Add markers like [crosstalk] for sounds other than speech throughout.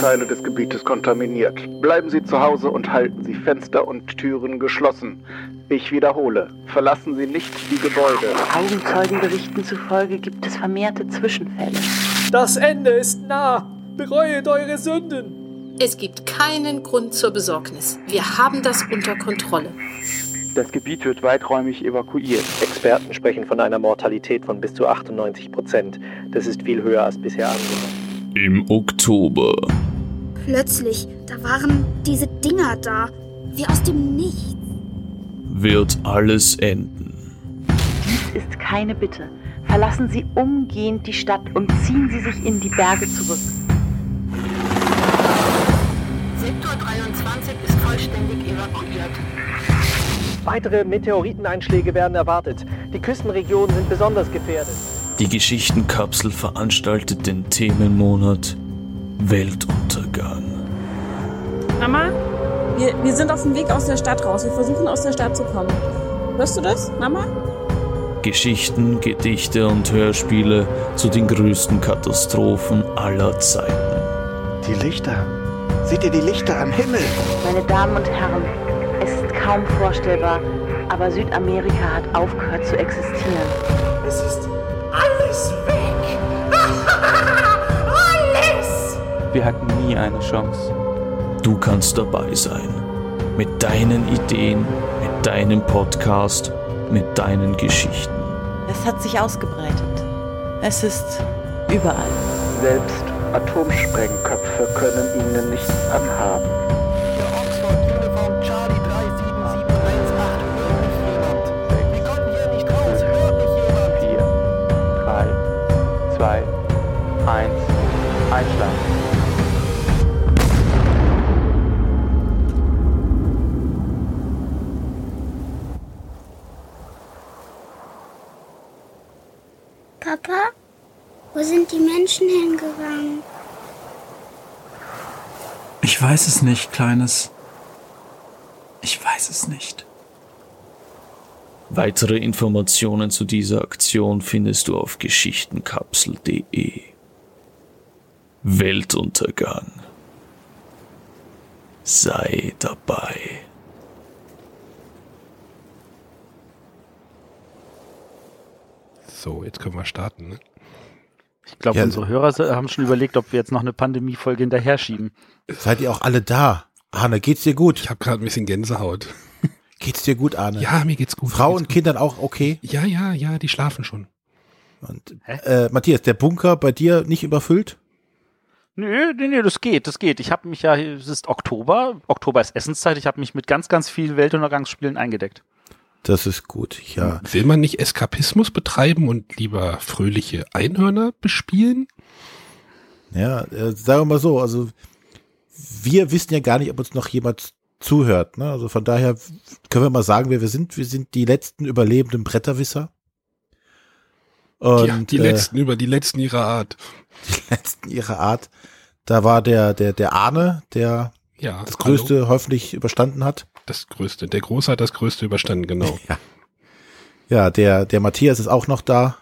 Teile des Gebietes kontaminiert. Bleiben Sie zu Hause und halten Sie Fenster und Türen geschlossen. Ich wiederhole, verlassen Sie nicht die Gebäude. Augenzeugenberichten zufolge gibt es vermehrte Zwischenfälle. Das Ende ist nah. Bereuet eure Sünden. Es gibt keinen Grund zur Besorgnis. Wir haben das unter Kontrolle. Das Gebiet wird weiträumig evakuiert. Experten sprechen von einer Mortalität von bis zu 98 Prozent. Das ist viel höher als bisher angenommen. Im Oktober. Plötzlich, da waren diese Dinger da, wie aus dem Nichts. Wird alles enden. Dies ist keine Bitte. Verlassen Sie umgehend die Stadt und ziehen Sie sich in die Berge zurück. Sektor 23 ist vollständig evakuiert. Weitere Meteoriteneinschläge werden erwartet. Die Küstenregionen sind besonders gefährdet. Die Geschichtenkapsel veranstaltet den Themenmonat Weltuntergang. Mama, wir, wir sind auf dem Weg aus der Stadt raus. Wir versuchen aus der Stadt zu kommen. Hörst du das, Mama? Geschichten, Gedichte und Hörspiele zu den größten Katastrophen aller Zeiten. Die Lichter. Seht ihr die Lichter am Himmel? Meine Damen und Herren, es ist kaum vorstellbar, aber Südamerika hat aufgehört zu existieren. Es ist Wir hatten nie eine Chance. Du kannst dabei sein. Mit deinen Ideen, mit deinem Podcast, mit deinen Geschichten. Es hat sich ausgebreitet. Es ist überall. Selbst Atomsprengköpfe können ihnen nichts anhaben. Menschen hingegangen? Ich weiß es nicht, Kleines. Ich weiß es nicht. Weitere Informationen zu dieser Aktion findest du auf geschichtenkapsel.de. Weltuntergang. Sei dabei. So, jetzt können wir starten. Ne? Ich glaube, Ja. unsere Hörer haben schon überlegt, ob wir jetzt noch eine Pandemiefolge hinterher schieben. Seid ihr auch alle da? Arne, geht's dir gut? Ich habe gerade ein bisschen Gänsehaut. [laughs] Geht's dir gut, Arne? Ja, mir geht's gut. Frau mir und geht's Kindern auch okay? gut. Ja, ja, ja, die schlafen schon. Und, äh, Matthias, der Bunker bei dir nicht überfüllt? Nö, nee, nee, das geht, das geht. Ich habe mich ja, es ist Oktober, Oktober ist Essenszeit, ich habe mich mit ganz, ganz vielen Weltuntergangsspielen eingedeckt. Das ist gut, ja. Will man nicht Eskapismus betreiben und lieber fröhliche Einhörner bespielen? Ja, äh, sagen wir mal so, also wir wissen ja gar nicht, ob uns noch jemand zuhört. Ne? Also von daher können wir mal sagen, wer wir sind. Wir sind die letzten überlebenden Bretterwisser. Und, ja, die äh, letzten über die letzten ihrer Art. [laughs] Die letzten ihrer Art. Da war der, der, der Arne, der Ja, das Größte hoffentlich überstanden hat. Das Größte. Der Große hat das Größte überstanden, genau. [laughs] ja. Ja, der, der Matthias ist auch noch da.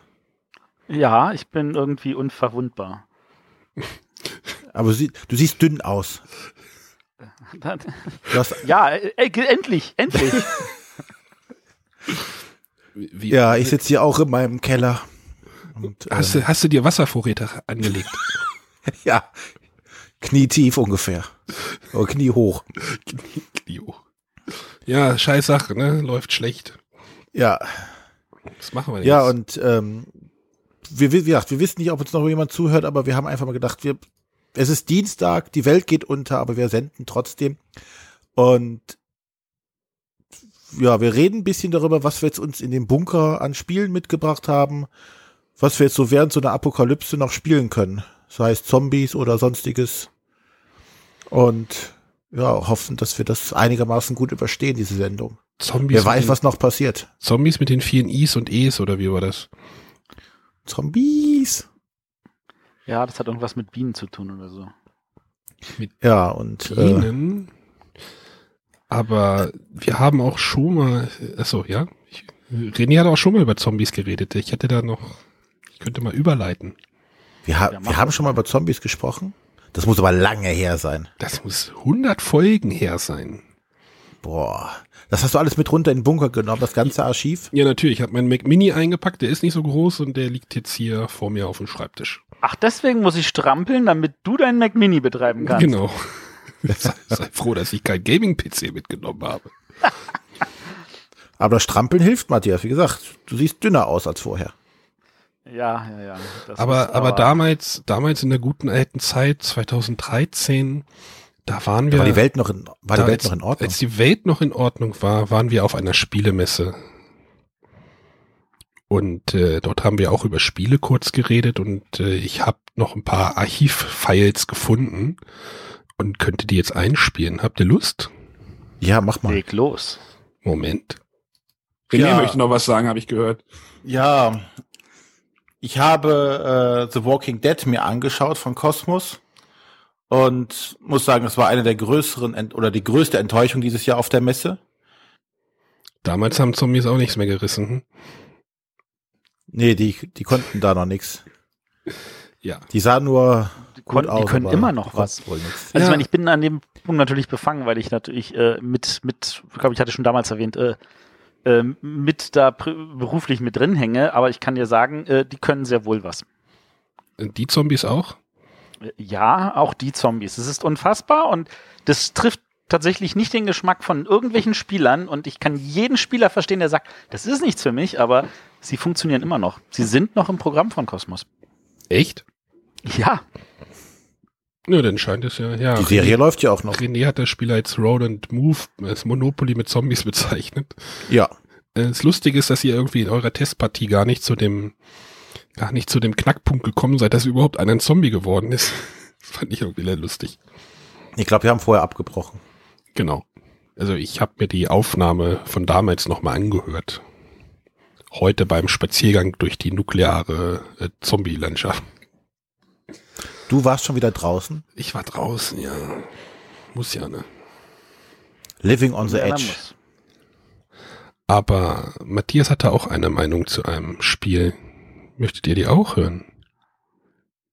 Ja, ich bin irgendwie unverwundbar. [laughs] Aber sie, du siehst dünn aus. [laughs] Ja, äh, äh, endlich, endlich. Wie, ja, ich sitze hier auch in meinem Keller. Und, hast, äh, du, hast du dir Wasservorräte angelegt? ja, knietief ungefähr. Oder kniehoch. Knie, Knie hoch. Ja, scheiß Sache, ne? Läuft schlecht. Ja. Was machen wir denn Ja, und ähm, wir, wie gesagt, wir wissen nicht, ob uns noch jemand zuhört, aber wir haben einfach mal gedacht, wir, es ist Dienstag, die Welt geht unter, aber wir senden trotzdem. Und ja, wir reden ein bisschen darüber, was wir jetzt uns in dem Bunker an Spielen mitgebracht haben, was wir jetzt so während so einer Apokalypse noch spielen können. Sei es Zombies oder sonstiges. Und ja, hoffen, dass wir das einigermaßen gut überstehen, diese Sendung. Zombies Wer weiß, den- was noch passiert. Zombies mit den vielen Is und Es oder wie war das? Zombies. Ja, das hat irgendwas mit Bienen zu tun oder so. Mit Ja, und äh, Bienen. Aber wir haben auch schon mal, achso, ja. Ich, René hat auch schon mal über Zombies geredet. Ich hätte da noch, ich könnte mal überleiten. wir, ha Ja, wir haben schon mal über Zombies gesprochen. Das muss aber lange her sein. Das muss 100 Folgen her sein. Boah. Das hast du alles mit runter in den Bunker genommen, das ganze Archiv? Ja, natürlich. Ich habe meinen Mac Mini eingepackt. Der ist nicht so groß und der liegt jetzt hier vor mir auf dem Schreibtisch. Ach, deswegen muss ich strampeln, damit du deinen Mac Mini betreiben kannst. Genau. [laughs] sei, sei froh, dass ich kein Gaming-PC mitgenommen habe. [laughs] Aber das Strampeln hilft, Matthias. Wie gesagt, du siehst dünner aus als vorher. Ja, ja, ja. Das Aber, ist aber damals, damals in der guten alten Zeit, 2013, da waren wir. Da war die Welt noch in, war die Welt als, noch in Ordnung? Als die Welt noch in Ordnung war, waren wir auf einer Spielemesse. Und äh, dort haben wir auch über Spiele kurz geredet und äh, ich habe noch ein paar Archivfiles gefunden und könnte die jetzt einspielen. Habt ihr Lust? Ja, mach mal. Leg los. Moment. René Ja. möchte noch was sagen, habe ich gehört. Ja, ich habe äh, The Walking Dead mir angeschaut von Cosmos und muss sagen, es war eine der größeren Ent oder die größte Enttäuschung dieses Jahr auf der Messe. Damals haben Zombies auch nichts mehr gerissen. Hm? Nee, die, die konnten da noch nichts. Ja. Die sahen nur Die, gut kon- aus, die können immer noch was. konnten wohl nix. Also Ja. ich meine, ich bin an dem Punkt natürlich befangen, weil ich natürlich äh, mit, mit, ich glaube, ich hatte schon damals erwähnt, äh, äh, mit da beruflich mit drin hänge, aber ich kann dir sagen, äh, die können sehr wohl was. Die Zombies auch? Äh, Ja, auch die Zombies. Es ist unfassbar und das trifft tatsächlich nicht den Geschmack von irgendwelchen Spielern und ich kann jeden Spieler verstehen, der sagt, das ist nichts für mich, aber sie funktionieren immer noch. Sie sind noch im Programm von Kosmos. Echt? Ja, Nö, dann scheint es ja. ja Die Serie läuft ja auch noch. René hat das Spiel als Roll and Move, als Monopoly mit Zombies bezeichnet. Ja. Äh, Das Lustige ist, dass ihr irgendwie in eurer Testpartie gar nicht zu dem, gar nicht zu dem Knackpunkt gekommen seid, dass überhaupt einer ein Zombie geworden ist. Das [laughs] fand ich irgendwie sehr lustig. Ich glaube, wir haben vorher abgebrochen. Genau. Also ich habe mir die Aufnahme von damals nochmal angehört. Heute beim Spaziergang durch die nukleare äh, Zombie-Landschaft. Du warst schon wieder draußen? Ich war draußen, ja. Muss ja, ne? Living on the Ja, Edge. Aber Matthias hatte auch eine Meinung zu einem Spiel. Möchtet ihr die auch hören?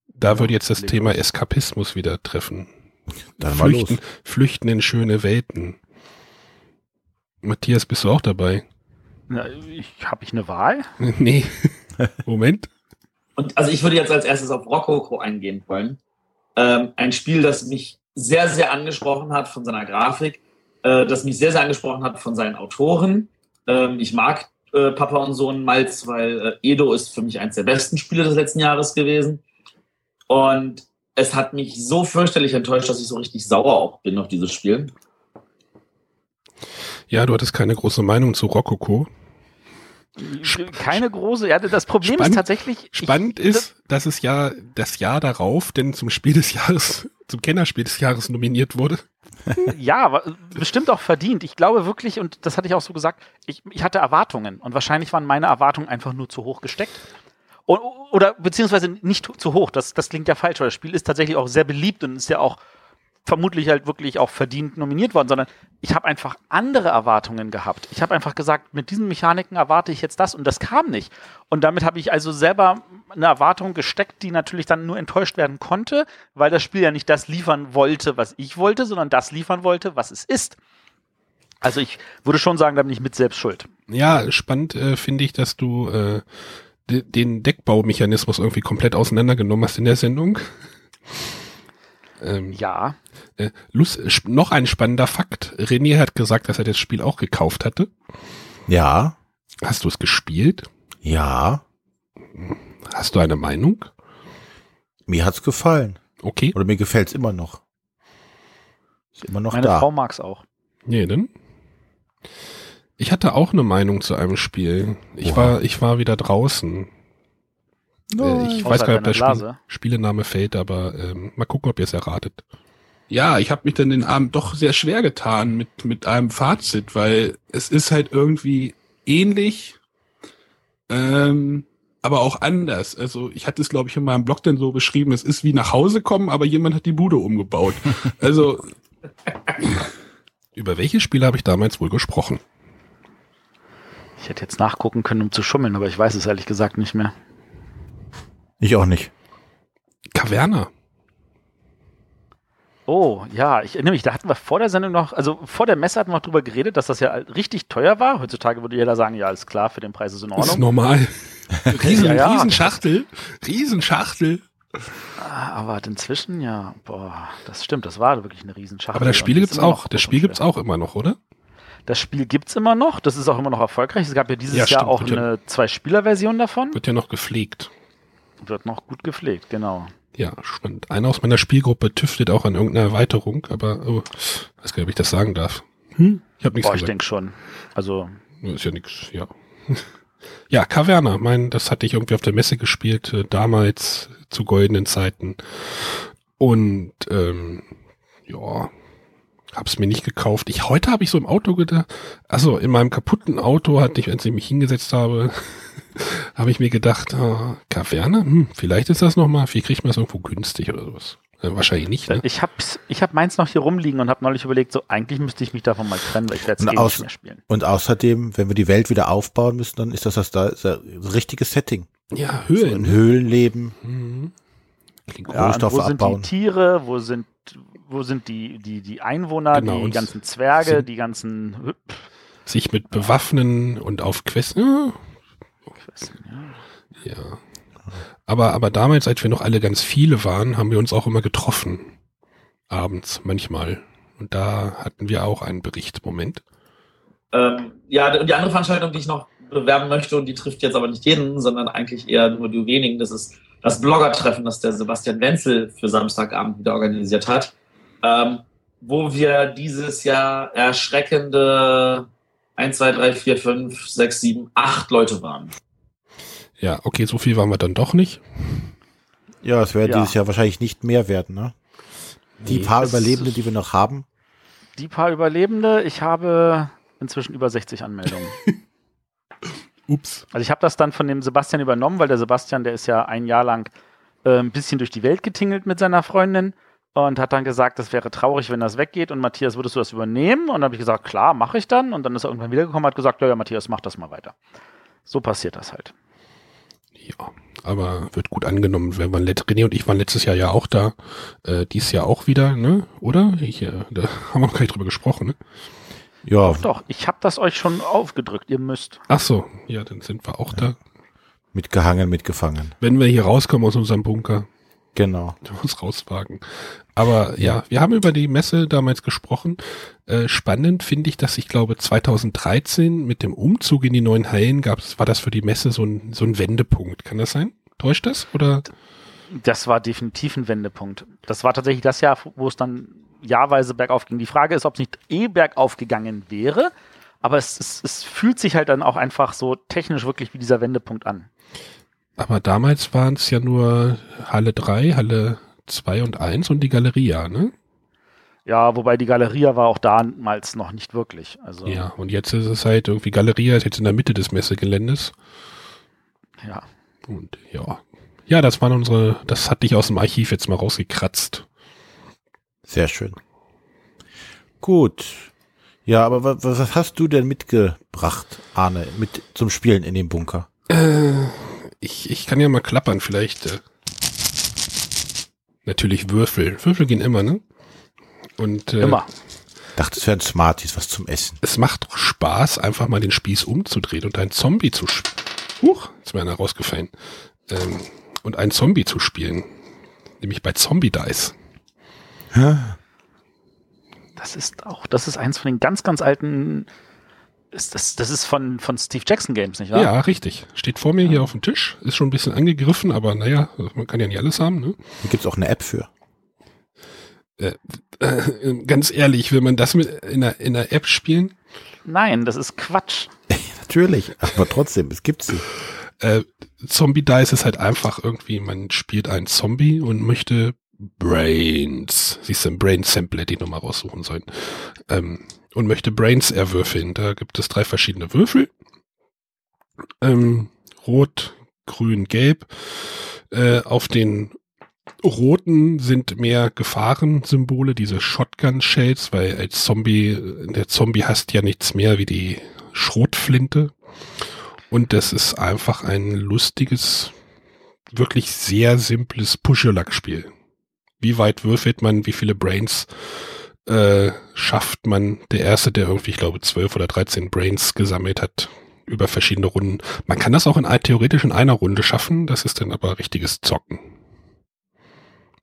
Da würde jetzt das Thema los. Eskapismus wieder treffen. Dann mal Flüchten, los. flüchten in schöne Welten. Matthias, bist du auch dabei? Na, ich, Habe ich eine Wahl? [laughs] nee. Moment. Und also ich würde jetzt als erstes auf Rococo eingehen wollen. Ähm, ein Spiel, das mich sehr, sehr angesprochen hat von seiner Grafik, äh, das mich sehr, sehr angesprochen hat von seinen Autoren. Ähm, ich mag äh, Papa und Sohn Malz, weil äh, Edo ist für mich eines der besten Spiele des letzten Jahres gewesen. Und es hat mich so fürchterlich enttäuscht, dass ich so richtig sauer auch bin auf dieses Spiel. Ja, du hattest keine große Meinung zu Rococo. Keine große. Ja, das Problem Spannend- ist tatsächlich. Spannend ist, dass es ja das Jahr darauf denn zum Spiel des Jahres, zum Kennerspiel des Jahres nominiert wurde. Ja, bestimmt auch verdient. Ich glaube wirklich, und das hatte ich auch so gesagt, ich, ich hatte Erwartungen und wahrscheinlich waren meine Erwartungen einfach nur zu hoch gesteckt. Und, oder beziehungsweise nicht zu hoch, das, das klingt ja falsch, weil das Spiel ist tatsächlich auch sehr beliebt und ist ja auch vermutlich halt wirklich auch verdient nominiert worden, sondern ich habe einfach andere Erwartungen gehabt. Ich habe einfach gesagt, mit diesen Mechaniken erwarte ich jetzt das und das kam nicht. Und damit habe ich also selber eine Erwartung gesteckt, die natürlich dann nur enttäuscht werden konnte, weil das Spiel ja nicht das liefern wollte, was ich wollte, sondern das liefern wollte, was es ist. Also ich würde schon sagen, da bin ich mit selbst schuld. Ja, spannend äh, finde ich, dass du äh, de den Deckbaumechanismus irgendwie komplett auseinandergenommen hast in der Sendung. Ähm, ja. Äh, Lust, sp- noch ein spannender Fakt. René hat gesagt, dass er das Spiel auch gekauft hatte. Ja. Hast du es gespielt? Ja. Hast du eine Meinung? Mir hat's gefallen. Okay. Oder mir gefällt's immer noch. Ist immer noch Meine da. Frau mag's auch. Nee, denn? Ich hatte auch eine Meinung zu einem Spiel. Ich Oha. war, ich war wieder draußen. Äh, ich weiß gar nicht, ob der Spiel. Spielename fällt, aber ähm, mal gucken, ob ihr es erratet. Ja, ich habe mich dann den Abend doch sehr schwer getan mit, mit einem Fazit, weil es ist halt irgendwie ähnlich, ähm, aber auch anders. Also ich hatte es, glaube ich, in meinem Blog dann so beschrieben, es ist wie nach Hause kommen, aber jemand hat die Bude umgebaut. [laughs] Also Über welche Spiele habe ich damals wohl gesprochen? Ich hätte jetzt nachgucken können, um zu schummeln, aber ich weiß es ehrlich gesagt nicht mehr. Ich auch nicht. Caverna. Oh, ja, ich erinnere mich, da hatten wir vor der Sendung noch, also vor der Messe hatten wir noch drüber geredet, dass das ja richtig teuer war. Heutzutage würde jeder sagen, ja, alles klar, für den Preis ist in Ordnung. Ist normal. [laughs] Riesen, Ja, ja. Riesenschachtel. Riesenschachtel. Ah, Aber inzwischen, ja, boah, das stimmt, das war wirklich eine Riesenschachtel. Aber das Spiel gibt's auch. Das Spiel gibt's auch immer noch, oder? Das Spiel gibt's immer noch, das ist auch immer noch erfolgreich. Es gab ja dieses Ja, Jahr auch eine Zwei-Spieler-Version davon. Wird ja noch gepflegt. Wird noch gut gepflegt, genau. Ja, spannend. Einer aus meiner Spielgruppe tüftelt auch an irgendeiner Erweiterung, aber oh, weiß gar nicht, ob ich das sagen darf. Hm? Ich habe nichts Boah, ich gesagt. denke schon. Also, Ist ja nichts, ja. [laughs] Ja, Caverna, mein, das hatte ich irgendwie auf der Messe gespielt, äh, damals zu goldenen Zeiten. Und ähm, ja, hab's mir nicht gekauft. Ich heute habe ich so im Auto gedacht, also in meinem kaputten Auto hatte ich, als ich mich hingesetzt habe, [laughs] [laughs] habe ich mir gedacht, ah, Caverna, hm, vielleicht ist das noch mal, vielleicht kriegt man das irgendwo günstig oder sowas. Äh, wahrscheinlich nicht, ne? ich hab's, ich hab meins noch hier rumliegen und habe neulich überlegt, so eigentlich müsste ich mich davon mal trennen, weil ich werde es eh nicht aus, mehr spielen. und außerdem, wenn wir die Welt wieder aufbauen müssen, dann ist das das, da, das richtige Setting. Ja, So Höhlen. in Höhlen leben, Mhm. Klingt Ja, und Rohstoffe wo sind abbauen. die Tiere, wo sind, wo sind die, die, die Einwohner, Genau, die ganzen Zwerge, sind- die ganzen sich mit bewaffnen und auf Quest. Ja, ja. Aber, aber damals, als wir noch alle ganz viele waren, haben wir uns auch immer getroffen. Abends, manchmal. Und da hatten wir auch einen Bericht. Moment. Ähm, ja, und die andere Veranstaltung, die ich noch bewerben möchte, und die trifft jetzt aber nicht jeden, sondern eigentlich eher nur die wenigen, das ist das Blogger-Treffen, das der Sebastian Wenzel für Samstagabend wieder organisiert hat, ähm, wo wir dieses Jahr erschreckende 1, 2, 3, 4, 5, 6, 7, 8 Leute waren. Ja, okay, so viel waren wir dann doch nicht. Ja, es werden Ja. dieses Jahr wahrscheinlich nicht mehr werden, ne? Die Nee, paar Überlebende, die wir noch haben. Die paar Überlebende, ich habe inzwischen über 60 Anmeldungen. [laughs] Ups. Also ich habe das dann von dem Sebastian übernommen, weil der Sebastian, der ist ja ein Jahr lang äh, ein bisschen durch die Welt getingelt mit seiner Freundin und hat dann gesagt, das wäre traurig, wenn das weggeht und Matthias, würdest du das übernehmen? Und dann habe ich gesagt, klar, mache ich dann. Und dann ist er irgendwann wiedergekommen und hat gesagt, ja, ja, Matthias, mach das mal weiter. So passiert das halt. Ja, aber wird gut angenommen. Wir waren let René und ich waren letztes Jahr ja auch da. Äh, dies Jahr auch wieder, ne? Oder? Ich, äh, da [laughs] haben wir noch gar nicht drüber gesprochen, ne? Ja, Doch, ich habe das euch schon aufgedrückt, ihr müsst. Ach so, ja, dann sind wir auch da. mitgehangen, mitgefangen. Wenn wir hier rauskommen aus unserem Bunker. Genau. uns rauswagen. Aber ja, wir haben über die Messe damals gesprochen. Äh, spannend finde ich, dass ich glaube 2013 mit dem Umzug in die neuen Hallen gab es, war das für die Messe so ein, so ein Wendepunkt. Kann das sein? Täuscht das? Oder? Das war definitiv ein Wendepunkt. Das war tatsächlich das Jahr, wo es dann jahrweise bergauf ging. Die Frage ist, ob es nicht eh bergauf gegangen wäre, aber es, es, es fühlt sich halt dann auch einfach so technisch wirklich wie dieser Wendepunkt an. Aber damals waren es ja nur Halle 3, Halle 2 und 1 und die Galeria, ne? Ja, wobei die Galeria war auch damals noch nicht wirklich. Also, Ja, und jetzt ist es halt irgendwie Galeria ist jetzt in der Mitte des Messegeländes. ja. Und ja. Ja, das waren unsere, das hatte ich aus dem Archiv jetzt mal rausgekratzt. Sehr schön. Gut. Ja, aber was, was hast du denn mitgebracht, Arne, mit zum Spielen in dem Bunker? Äh, ich, ich kann ja mal klappern, vielleicht. Äh. Natürlich Würfel. Würfel gehen immer, ne? Und, äh, Immer. Dachte, es wären Smarties, was zum Essen. Es macht doch Spaß, einfach mal den Spieß umzudrehen und einen Zombie zu spielen. Huch, jetzt ist mir einer rausgefallen. Ähm, und einen Zombie zu spielen. Nämlich bei Zombie Dice. Das ist auch, das ist eins von den ganz, ganz alten. Ist das, das ist von, von Steve Jackson Games, nicht wahr? Ja, richtig. Steht vor mir hier auf dem Tisch. Ist schon ein bisschen angegriffen, aber naja, man kann ja nicht alles haben, ne? Da gibt's auch eine App für. Äh, äh, ganz ehrlich, will man das mit in der, in der App spielen? Nein, das ist Quatsch. [laughs] Natürlich, aber trotzdem, es gibt sie. Äh, Zombie Dice ist halt einfach irgendwie, man spielt einen Zombie und möchte Brains, siehst du, ein Brain Sample hätte ich nochmal raussuchen sollen, ähm, und möchte Brains erwürfeln. Da gibt es drei verschiedene Würfel. Ähm, rot, grün, gelb. Äh, auf den roten sind mehr Gefahrensymbole, diese Shotgun-Shells, weil als Zombie, der Zombie hasst ja nichts mehr wie die Schrotflinte. Und das ist einfach ein lustiges, wirklich sehr simples Push-Your-Luck-Spiel. wie weit würfelt man, wie viele Brains äh, schafft man. Der erste, der irgendwie, ich glaube, 12 oder 13 Brains gesammelt hat über verschiedene Runden. Man kann das auch in theoretisch in einer Runde schaffen, das ist dann aber richtiges Zocken.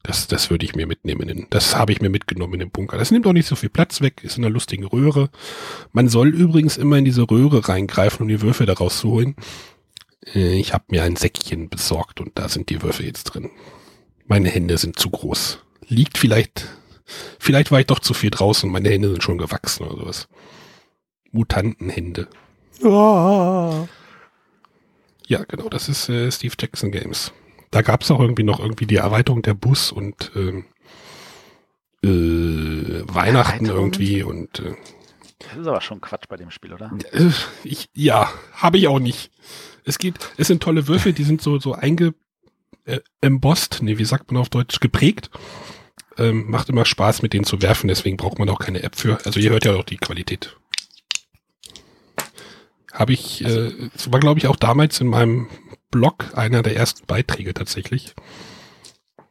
Das, das würde ich mir mitnehmen. Das habe ich mir mitgenommen in den Bunker. Das nimmt auch nicht so viel Platz weg, ist in einer lustigen Röhre. Man soll übrigens immer in diese Röhre reingreifen, um die Würfel daraus zu holen. Äh, ich habe mir ein Säckchen besorgt und da sind die Würfel jetzt drin. Meine Hände sind zu groß. Liegt vielleicht, vielleicht war ich doch zu viel draußen meine Hände sind schon gewachsen oder sowas. Mutantenhände. Oh. Ja, genau, das ist äh, Steve Jackson Games. Da gab es auch irgendwie noch irgendwie die Erweiterung der Bus und ähm, äh, Weihnachten irgendwie und äh, Das ist aber schon Quatsch bei dem Spiel, oder? äh, ich, ja, habe ich auch nicht. Es geht, es sind tolle Würfel, die sind so so einge äh, embossed, nee, wie sagt man auf Deutsch, geprägt. Ähm, macht immer Spaß, mit denen zu werfen, deswegen braucht man auch keine App für. Also ihr hört ja auch die Qualität. Habe ich, äh, es war glaube ich auch damals in meinem Blog einer der ersten Beiträge tatsächlich,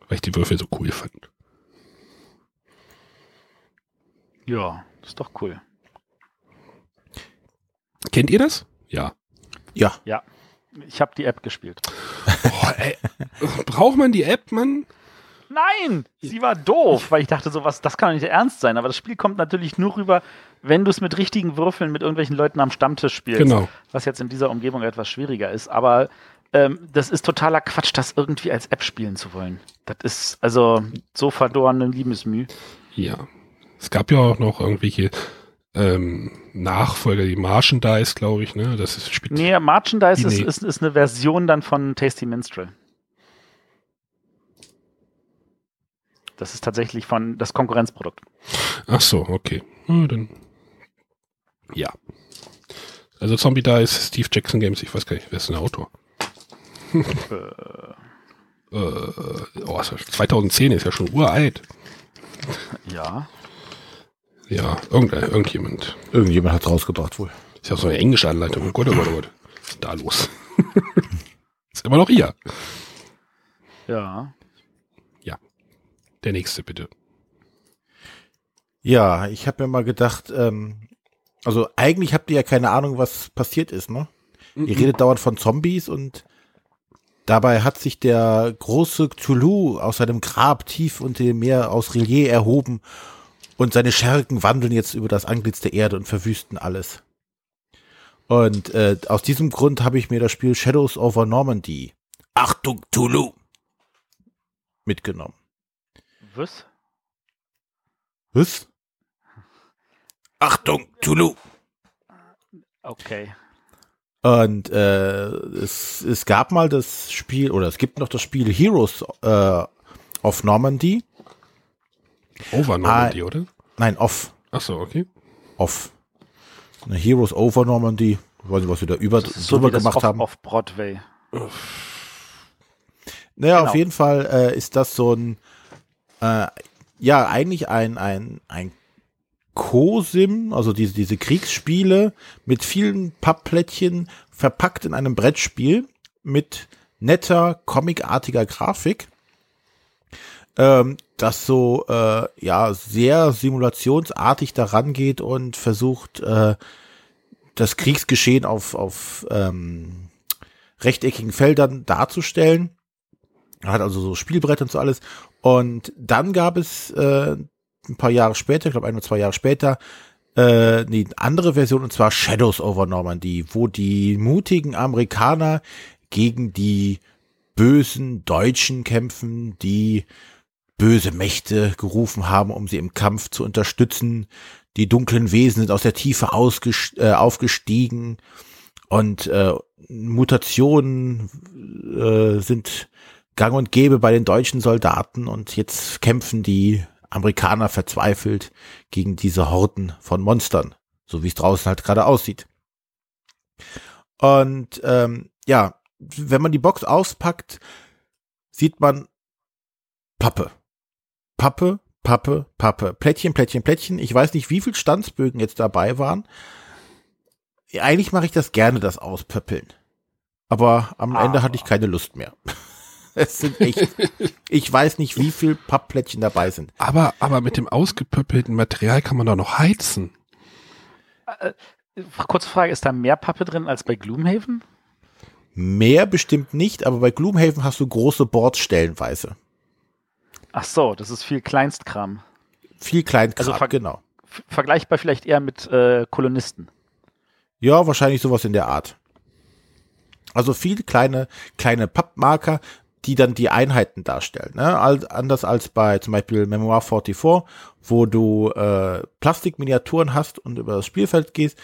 weil ich die Würfel so cool fand. Ja, das ist doch cool. Kennt ihr das? Ja. Ja. Ja. Ich habe die App gespielt. Ey, braucht man die App, Mann? Nein, sie war doof, weil ich dachte, sowas, das kann doch nicht ernst sein. Aber das Spiel kommt natürlich nur rüber, wenn du es mit richtigen Würfeln mit irgendwelchen Leuten am Stammtisch spielst. Genau. Was jetzt in dieser Umgebung etwas schwieriger ist. Aber ähm, das ist totaler Quatsch, das irgendwie als App spielen zu wollen. Das ist also so verdorrene Liebesmüh. Ja. Es gab ja auch noch irgendwelche ähm, Nachfolger, die Merchandise, glaube ich, ne? Das ist spielt Nee, Merchandise Die- ist, nee. ist, ist eine Version dann von Tasty Minstrel. Das ist tatsächlich von das Konkurrenzprodukt. Ach so, okay. Na, dann. Ja. Also Zombie da ist Steve Jackson Games, ich weiß gar nicht, wer ist denn der Autor? äh, [laughs] oh, ist ja- 2010 ist ja schon uralt. Ja. Ja, irgend, irgendjemand. Irgendjemand hat rausgebracht wohl. Ist ja so eine englische Anleitung. Oh Gott, oh Gott, oh Gott. Was ist da los? [laughs] ist immer noch hier. Ja. Ja. Der nächste, bitte. Ja, ich habe mir mal gedacht, ähm, also eigentlich habt ihr ja keine Ahnung, was passiert ist, ne? Ihr Mhm. redet dauernd von Zombies und dabei hat sich der große Cthulhu aus seinem Grab tief unter dem Meer aus Relier erhoben und seine Schergen wandeln jetzt über das Antlitz der Erde und verwüsten alles. Und äh, aus diesem Grund habe ich mir das Spiel Shadows over Normandy, Achtung Cthulhu, mitgenommen. Was? Was? Achtung Cthulhu. Okay. Und äh, es, es gab mal das Spiel, oder es gibt noch das Spiel Heroes äh, of Normandy. Over Normandy, Ah, oder? Nein, off. Ach so, okay. Off. Eine Heroes over Normandy. Ich weiß nicht, was wir da über, Das ist so drüber wie das gemacht auf, haben. auf Broadway. Naja, Genau. auf jeden Fall äh, ist das so ein, äh, ja, eigentlich ein, ein, ein Co-Sim, also diese, diese Kriegsspiele mit vielen Pappplättchen verpackt in einem Brettspiel mit netter, comicartiger Grafik, ähm, das so, äh, ja, sehr simulationsartig daran geht und versucht, äh, das Kriegsgeschehen auf, auf ähm, rechteckigen Feldern darzustellen. Hat also so Spielbrett und so alles. Und dann gab es äh, ein paar Jahre später, ich glaube ein oder zwei Jahre später, äh, eine andere Version und zwar Shadows over Normandy, wo die mutigen Amerikaner gegen die bösen Deutschen kämpfen, die böse Mächte gerufen haben, um sie im Kampf zu unterstützen. Die dunklen Wesen sind aus der Tiefe äh, aufgestiegen und äh, Mutationen äh, sind gang und gäbe bei den deutschen Soldaten und jetzt kämpfen die Amerikaner verzweifelt gegen diese Horden von Monstern, so wie es draußen halt gerade aussieht. Und ähm, ja, wenn man die Box auspackt, sieht man Pappe. Pappe, Pappe, Pappe. Plättchen, Plättchen, Plättchen. Ich weiß nicht, wie viel Stanzbögen jetzt dabei waren. Eigentlich mache ich das gerne, das Auspöppeln. Aber am Ah. Ende hatte ich keine Lust mehr. Es sind echt, ich weiß nicht, wie viel Pappplättchen dabei sind. Aber, aber mit dem ausgepöppelten Material kann man doch noch heizen. Äh, kurze Frage, ist da mehr Pappe drin als bei Gloomhaven? Mehr bestimmt nicht, aber bei Gloomhaven hast du große Boards stellenweise. Ach so, das ist viel Kleinstkram. Viel Kleinkram, Also ver- genau. Vergleichbar vielleicht eher mit äh, Kolonisten. Ja, wahrscheinlich sowas in der Art. Also viel kleine, kleine Pappmarker, die dann die Einheiten darstellen. Ne? Al- Anders als bei zum Beispiel Memoir 44, wo du äh, Plastikminiaturen hast und über das Spielfeld gehst,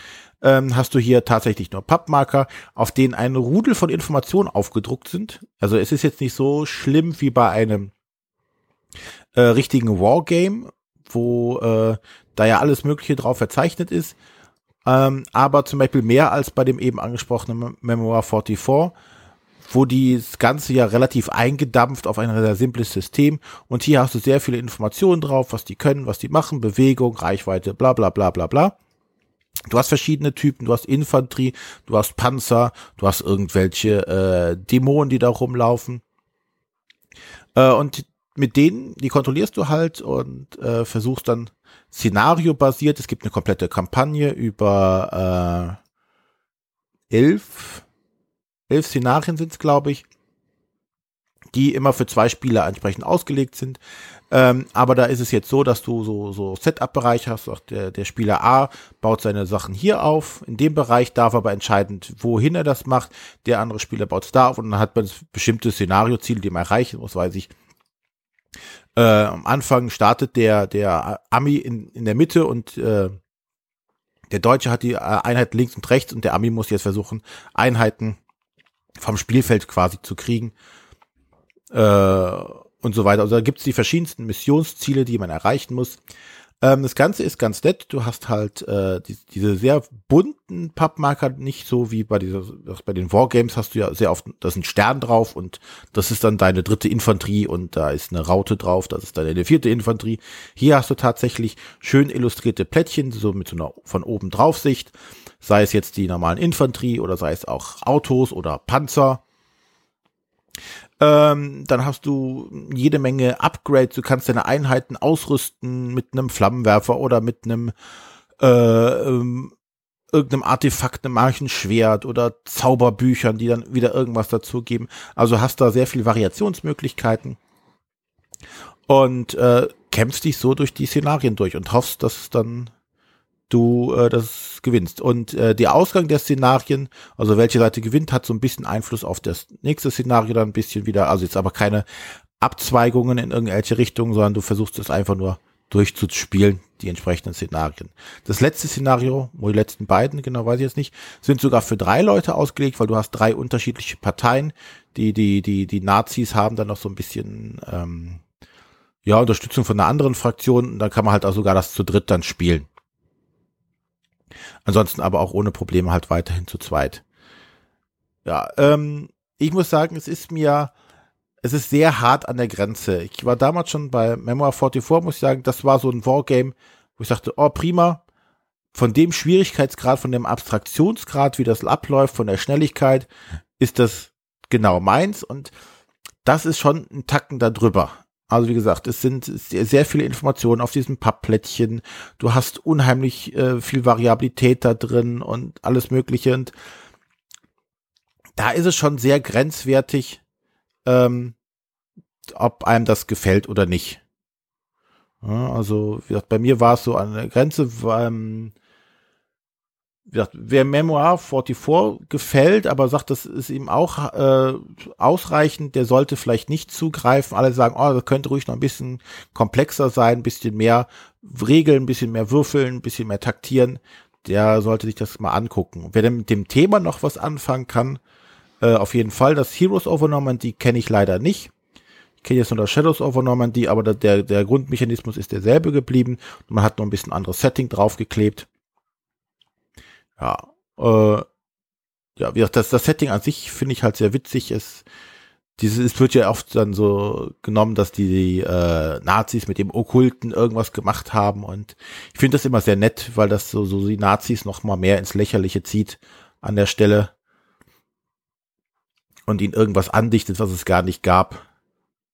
ähm, hast du hier tatsächlich nur Pappmarker, auf denen ein Rudel von Informationen aufgedruckt sind. Also es ist jetzt nicht so schlimm wie bei einem äh, richtigen Wargame, wo äh, da ja alles Mögliche drauf verzeichnet ist. Ähm, aber zum Beispiel mehr als bei dem eben angesprochenen Mem- Memoir 44, wo die das Ganze ja relativ eingedampft auf ein sehr simples System und hier hast du sehr viele Informationen drauf, was die können, was die machen, Bewegung, Reichweite, bla bla bla bla bla. Du hast verschiedene Typen, du hast Infanterie, du hast Panzer, du hast irgendwelche äh, Dämonen, die da rumlaufen. Äh, und mit denen, die kontrollierst du halt und äh, versuchst dann Szenario-basiert. Es gibt eine komplette Kampagne über äh, elf, elf Szenarien sind es, glaube ich, die immer für zwei Spieler entsprechend ausgelegt sind. Ähm, aber da ist es jetzt so, dass du so, so Setup-Bereich hast. Auch der, der Spieler A baut seine Sachen hier auf. In dem Bereich darf aber entscheidend, wohin er das macht. Der andere Spieler baut es da auf und dann hat man bestimmte Szenarioziele, die man erreichen muss, weiß ich. Äh, am Anfang startet der, der Ami in, in der Mitte und äh, der Deutsche hat die äh, Einheit links und rechts und der Ami muss jetzt versuchen, Einheiten vom Spielfeld quasi zu kriegen. Äh, und so weiter. Also da gibt's die verschiedensten Missionsziele, die man erreichen muss. Ähm, das Ganze ist ganz nett. Du hast halt äh, die, diese sehr bunten Pappmarker, nicht so wie bei dieser, bei den Wargames hast du ja sehr oft, da ist ein Stern drauf und das ist dann deine dritte Infanterie und da ist eine Raute drauf, das ist deine vierte Infanterie. Hier hast du tatsächlich schön illustrierte Plättchen, so mit so einer von oben drauf Sicht, sei es jetzt die normalen Infanterie oder sei es auch Autos oder Panzer. Ähm, dann hast du jede Menge Upgrades. Du kannst deine Einheiten ausrüsten mit einem Flammenwerfer oder mit einem äh, ähm, irgendeinem Artefakt, einem Marchenschwert oder Zauberbüchern, die dann wieder irgendwas dazu geben. Also hast da sehr viele Variationsmöglichkeiten und äh, kämpfst dich so durch die Szenarien durch und hoffst, dass dann du äh, das gewinnst. Und äh, der Ausgang der Szenarien, also welche Seite gewinnt, hat so ein bisschen Einfluss auf das nächste Szenario dann ein bisschen wieder. Also jetzt aber keine Abzweigungen in irgendwelche Richtungen, sondern du versuchst es einfach nur durchzuspielen, die entsprechenden Szenarien. Das letzte Szenario, wo die letzten beiden, genau weiß ich jetzt nicht, sind sogar für drei Leute ausgelegt, weil du hast drei unterschiedliche Parteien. Die, die, die, die Nazis haben dann noch so ein bisschen ähm, ja, Unterstützung von einer anderen Fraktion. Dann kann man halt auch sogar das zu dritt dann spielen. Ansonsten aber auch ohne Probleme halt weiterhin zu zweit. Ja, ähm, ich muss sagen, es ist mir, es ist sehr hart an der Grenze. Ich war damals schon bei Memoir 44, muss ich sagen, das war so ein Wargame, wo ich sagte, oh prima, von dem Schwierigkeitsgrad, von dem Abstraktionsgrad, wie das abläuft, von der Schnelligkeit, ist das genau meins und das ist schon ein Tacken da drüber. Also wie gesagt, es sind sehr, viele Informationen auf diesem Pappplättchen. Du hast unheimlich äh, viel Variabilität da drin und alles Mögliche. Und da ist es schon sehr grenzwertig, ähm, ob einem das gefällt oder nicht. Ja, also wie gesagt, bei mir war es so an der Grenze. Ähm, gesagt, wer Memoir 44 gefällt, aber sagt, das ist ihm auch äh, ausreichend, der sollte vielleicht nicht zugreifen. Alle sagen, oh, das könnte ruhig noch ein bisschen komplexer sein, ein bisschen mehr Regeln, ein bisschen mehr würfeln, ein bisschen mehr taktieren. Der sollte sich das mal angucken. Wer denn mit dem Thema noch was anfangen kann, äh, auf jeden Fall. Das Heroes over Normandy kenne ich leider nicht. Ich kenne jetzt nur das Shadows over Normandy, aber der, der Grundmechanismus ist derselbe geblieben. Man hat nur ein bisschen anderes Setting draufgeklebt. Ja, äh, ja, wie gesagt, das, das Setting an sich finde ich halt sehr witzig. Es, dieses, es wird ja oft dann so genommen, dass die äh, Nazis mit dem Okkulten irgendwas gemacht haben und ich finde das immer sehr nett, weil das so, so die Nazis noch mal mehr ins Lächerliche zieht an der Stelle. und ihnen irgendwas andichtet, was es gar nicht gab.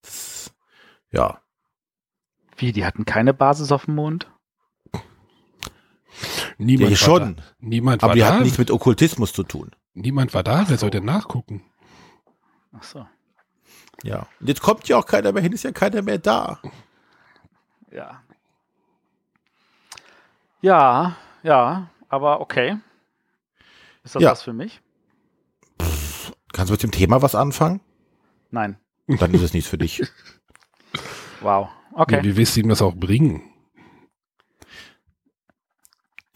Das, ja. Wie, die hatten keine Basis auf dem Mond? Niemand ja, war schon. Da. Niemand Aber war die da. hatten nichts mit Okkultismus zu tun. Niemand war da. Wer soll denn nachgucken? Ach so. Ja. Und jetzt kommt ja auch keiner mehr hin, ist ja keiner mehr da. Ja. Ja, ja, aber okay. Ist das Ja. was für mich? Kannst du mit dem Thema was anfangen? Nein. Dann ist es nichts für dich. [laughs] Wow. Okay. Wie, wie willst du ihm das auch bringen?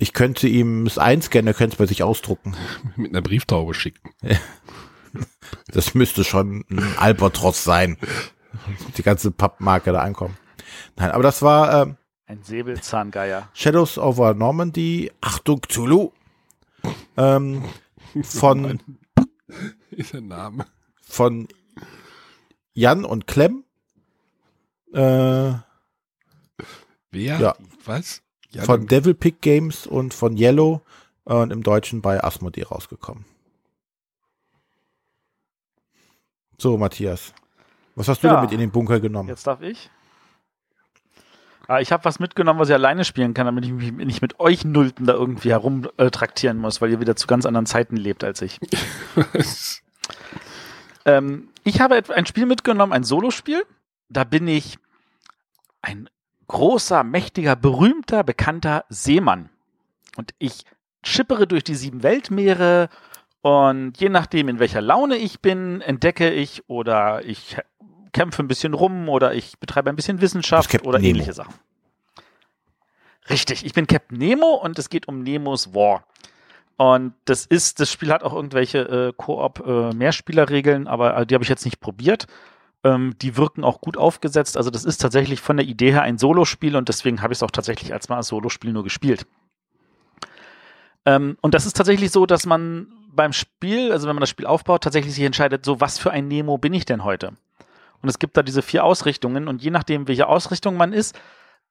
Ich könnte ihm es einscannen, er könnte es bei sich ausdrucken. Mit einer Brieftaube schicken. Das müsste schon ein Albatros sein. Die ganze Pappmarke da ankommen. Nein, aber das war ähm, Ein Säbelzahngeier. Shadows over Normandy, Achtung, Zulu. Ähm, von, Ist ein [laughs] Name. von Jan und Clem. Äh, Wer? Ja. Was? Jan von Devil Pick Games und von Yellow äh, und im Deutschen bei Asmodee rausgekommen. So, Matthias. Was hast du Ja. denn mit in den Bunker genommen? Jetzt darf ich. Ah, ich habe was mitgenommen, was ich alleine spielen kann, damit ich mich nicht mit euch Nullten da irgendwie herum äh, muss, weil ihr wieder zu ganz anderen Zeiten lebt als ich. [laughs] ähm, ich habe ein Spiel mitgenommen, ein Solospiel. Da bin ich ein großer, mächtiger, berühmter, bekannter Seemann. Und ich schippere durch die sieben Weltmeere und je nachdem, in welcher Laune ich bin, entdecke ich oder ich kämpfe ein bisschen rum oder ich betreibe ein bisschen Wissenschaft oder Nemo. ähnliche Sachen. Richtig, ich bin Captain Nemo und es geht um Nemos War. Und das ist, das Spiel hat auch irgendwelche äh, Koop-Mehrspielerregeln, aber äh, die habe ich jetzt nicht probiert. Ähm, die wirken auch gut aufgesetzt. Also das ist tatsächlich von der Idee her ein Solospiel und deswegen habe ich es auch tatsächlich als mal als Solospiel nur gespielt. Ähm, und das ist tatsächlich so, dass man beim Spiel, also wenn man das Spiel aufbaut, tatsächlich sich entscheidet, so was für ein Nemo bin ich denn heute? Und es gibt da diese vier Ausrichtungen und je nachdem, welche Ausrichtung man ist,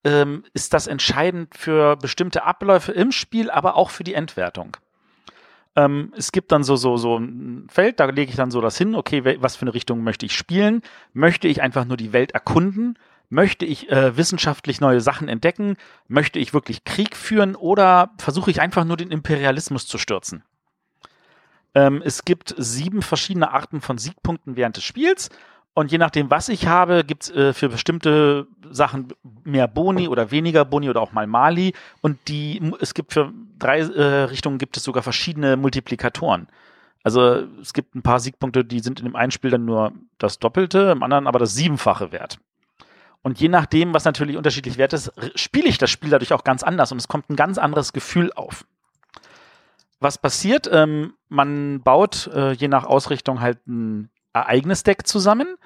ähm, ist das entscheidend für bestimmte Abläufe im Spiel, aber auch für die Endwertung. Ähm, es gibt dann so, so, so ein Feld, da lege ich dann so das hin, okay, was für eine Richtung möchte ich spielen? Möchte ich einfach nur die Welt erkunden? Möchte ich äh, wissenschaftlich neue Sachen entdecken? Möchte ich wirklich Krieg führen oder versuche ich einfach nur den Imperialismus zu stürzen? Ähm, es gibt sieben verschiedene Arten von Siegpunkten während des Spiels. Und je nachdem, was ich habe, gibt es äh, für bestimmte Sachen mehr Boni oder weniger Boni oder auch mal Mali. Und die, es gibt für drei äh, Richtungen gibt es sogar verschiedene Multiplikatoren. Also es gibt ein paar Siegpunkte, die sind in dem einen Spiel dann nur das Doppelte, im anderen aber das Siebenfache wert. Und je nachdem, was natürlich unterschiedlich wert ist, spiele ich das Spiel dadurch auch ganz anders und es kommt ein ganz anderes Gefühl auf. Was passiert? Ähm, man baut äh, je nach Ausrichtung halt ein Ereignisdeck zusammen.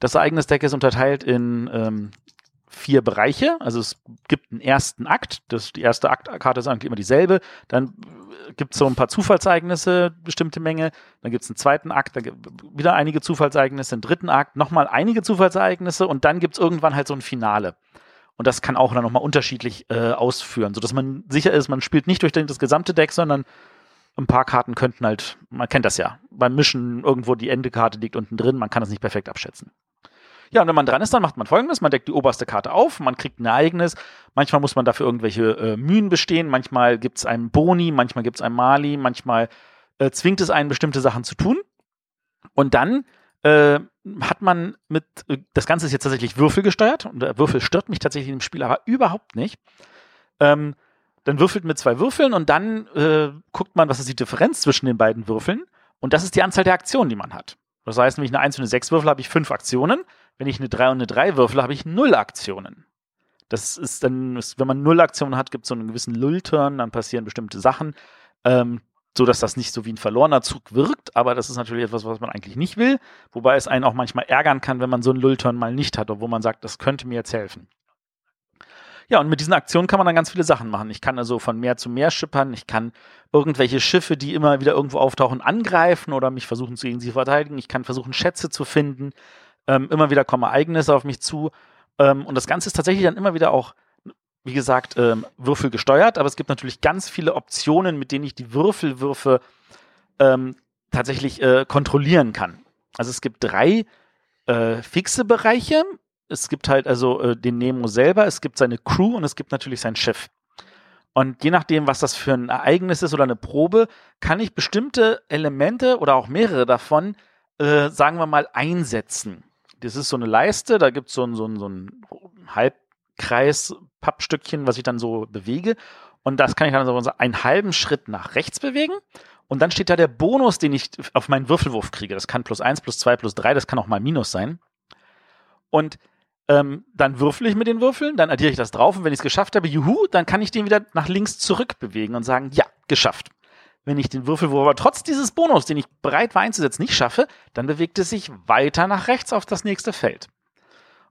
Das Ereignisdeck ist unterteilt in ähm, vier Bereiche. Also es gibt einen ersten Akt. Das, die erste Aktkarte ist eigentlich immer dieselbe. Dann gibt es so ein paar Zufallsereignisse, bestimmte Menge. Dann gibt es einen zweiten Akt, da gibt wieder einige Zufallsereignisse, einen dritten Akt, nochmal einige Zufallsereignisse und dann gibt es irgendwann halt so ein Finale. Und das kann auch dann nochmal unterschiedlich äh, ausführen, sodass man sicher ist, man spielt nicht durch das gesamte Deck, sondern ein paar Karten könnten halt, man kennt das ja, beim Mischen irgendwo die Endekarte liegt unten drin, man kann das nicht perfekt abschätzen. Ja, und wenn man dran ist, dann macht man folgendes: Man deckt die oberste Karte auf, man kriegt ein Ereignis. Manchmal muss man dafür irgendwelche äh, Mühen bestehen, manchmal gibt es einen Boni, manchmal gibt es einen Mali, manchmal äh, zwingt es einen, bestimmte Sachen zu tun. Und dann äh, hat man mit, äh, das Ganze ist jetzt tatsächlich Würfel gesteuert und der Würfel stört mich tatsächlich im Spiel aber überhaupt nicht. Ähm, dann würfelt mit zwei Würfeln und dann äh, guckt man, was ist die Differenz zwischen den beiden Würfeln. Und das ist die Anzahl der Aktionen, die man hat. Das heißt, wenn ich eine 1 und eine 6 würfel, habe ich fünf Aktionen. Wenn ich eine 3 und eine 3 würfel, habe ich null Aktionen. Das ist dann, wenn man null Aktionen hat, gibt es so einen gewissen Lull-Turn, dann passieren bestimmte Sachen, ähm, so dass das nicht so wie ein verlorener Zug wirkt, aber das ist natürlich etwas, was man eigentlich nicht will, wobei es einen auch manchmal ärgern kann, wenn man so einen Lull-Turn mal nicht hat, obwohl man sagt, das könnte mir jetzt helfen. Ja, und mit diesen Aktionen kann man dann ganz viele Sachen machen. Ich kann also von Meer zu Meer schippern, ich kann irgendwelche Schiffe, die immer wieder irgendwo auftauchen, angreifen oder mich versuchen zu gegen sie verteidigen. Ich kann versuchen, Schätze zu finden. Ähm, immer wieder kommen Ereignisse auf mich zu. Ähm, und das Ganze ist tatsächlich dann immer wieder auch, wie gesagt, ähm, Würfel gesteuert, aber es gibt natürlich ganz viele Optionen, mit denen ich die Würfelwürfe ähm, tatsächlich äh, kontrollieren kann. Also es gibt drei äh, fixe Bereiche. Es gibt halt also äh, den Nemo selber, es gibt seine Crew und es gibt natürlich sein Schiff. Und je nachdem, was das für ein Ereignis ist oder eine Probe, kann ich bestimmte Elemente oder auch mehrere davon, äh, sagen wir mal, einsetzen. Das ist so eine Leiste, da gibt so es so so ein Halbkreis-Pappstückchen, was ich dann so bewege. Und das kann ich dann so einen halben Schritt nach rechts bewegen. Und dann steht da der Bonus, den ich auf meinen Würfelwurf kriege. Das kann plus eins, plus zwei, plus drei, das kann auch mal Minus sein. Und ähm, dann würfel ich mit den Würfeln, dann addiere ich das drauf und wenn ich es geschafft habe, juhu, dann kann ich den wieder nach links zurück bewegen und sagen, ja, geschafft. Wenn ich den Würfelwurf aber trotz dieses Bonus, den ich bereit war einzusetzen, nicht schaffe, dann bewegt es sich weiter nach rechts auf das nächste Feld.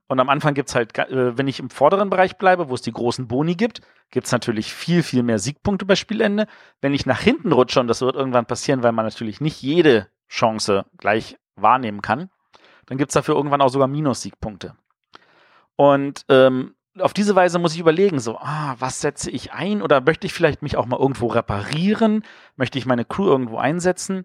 Und am Anfang gibt's halt, äh, wenn ich im vorderen Bereich bleibe, wo es die großen Boni gibt, gibt's natürlich viel, viel mehr Siegpunkte bei Spielende. Wenn ich nach hinten rutsche, und das wird irgendwann passieren, weil man natürlich nicht jede Chance gleich wahrnehmen kann, dann gibt's dafür irgendwann auch sogar Minus-Siegpunkte. Und ähm, auf diese Weise muss ich überlegen, so, ah, was setze ich ein? Oder möchte ich vielleicht mich auch mal irgendwo reparieren? Möchte ich meine Crew irgendwo einsetzen?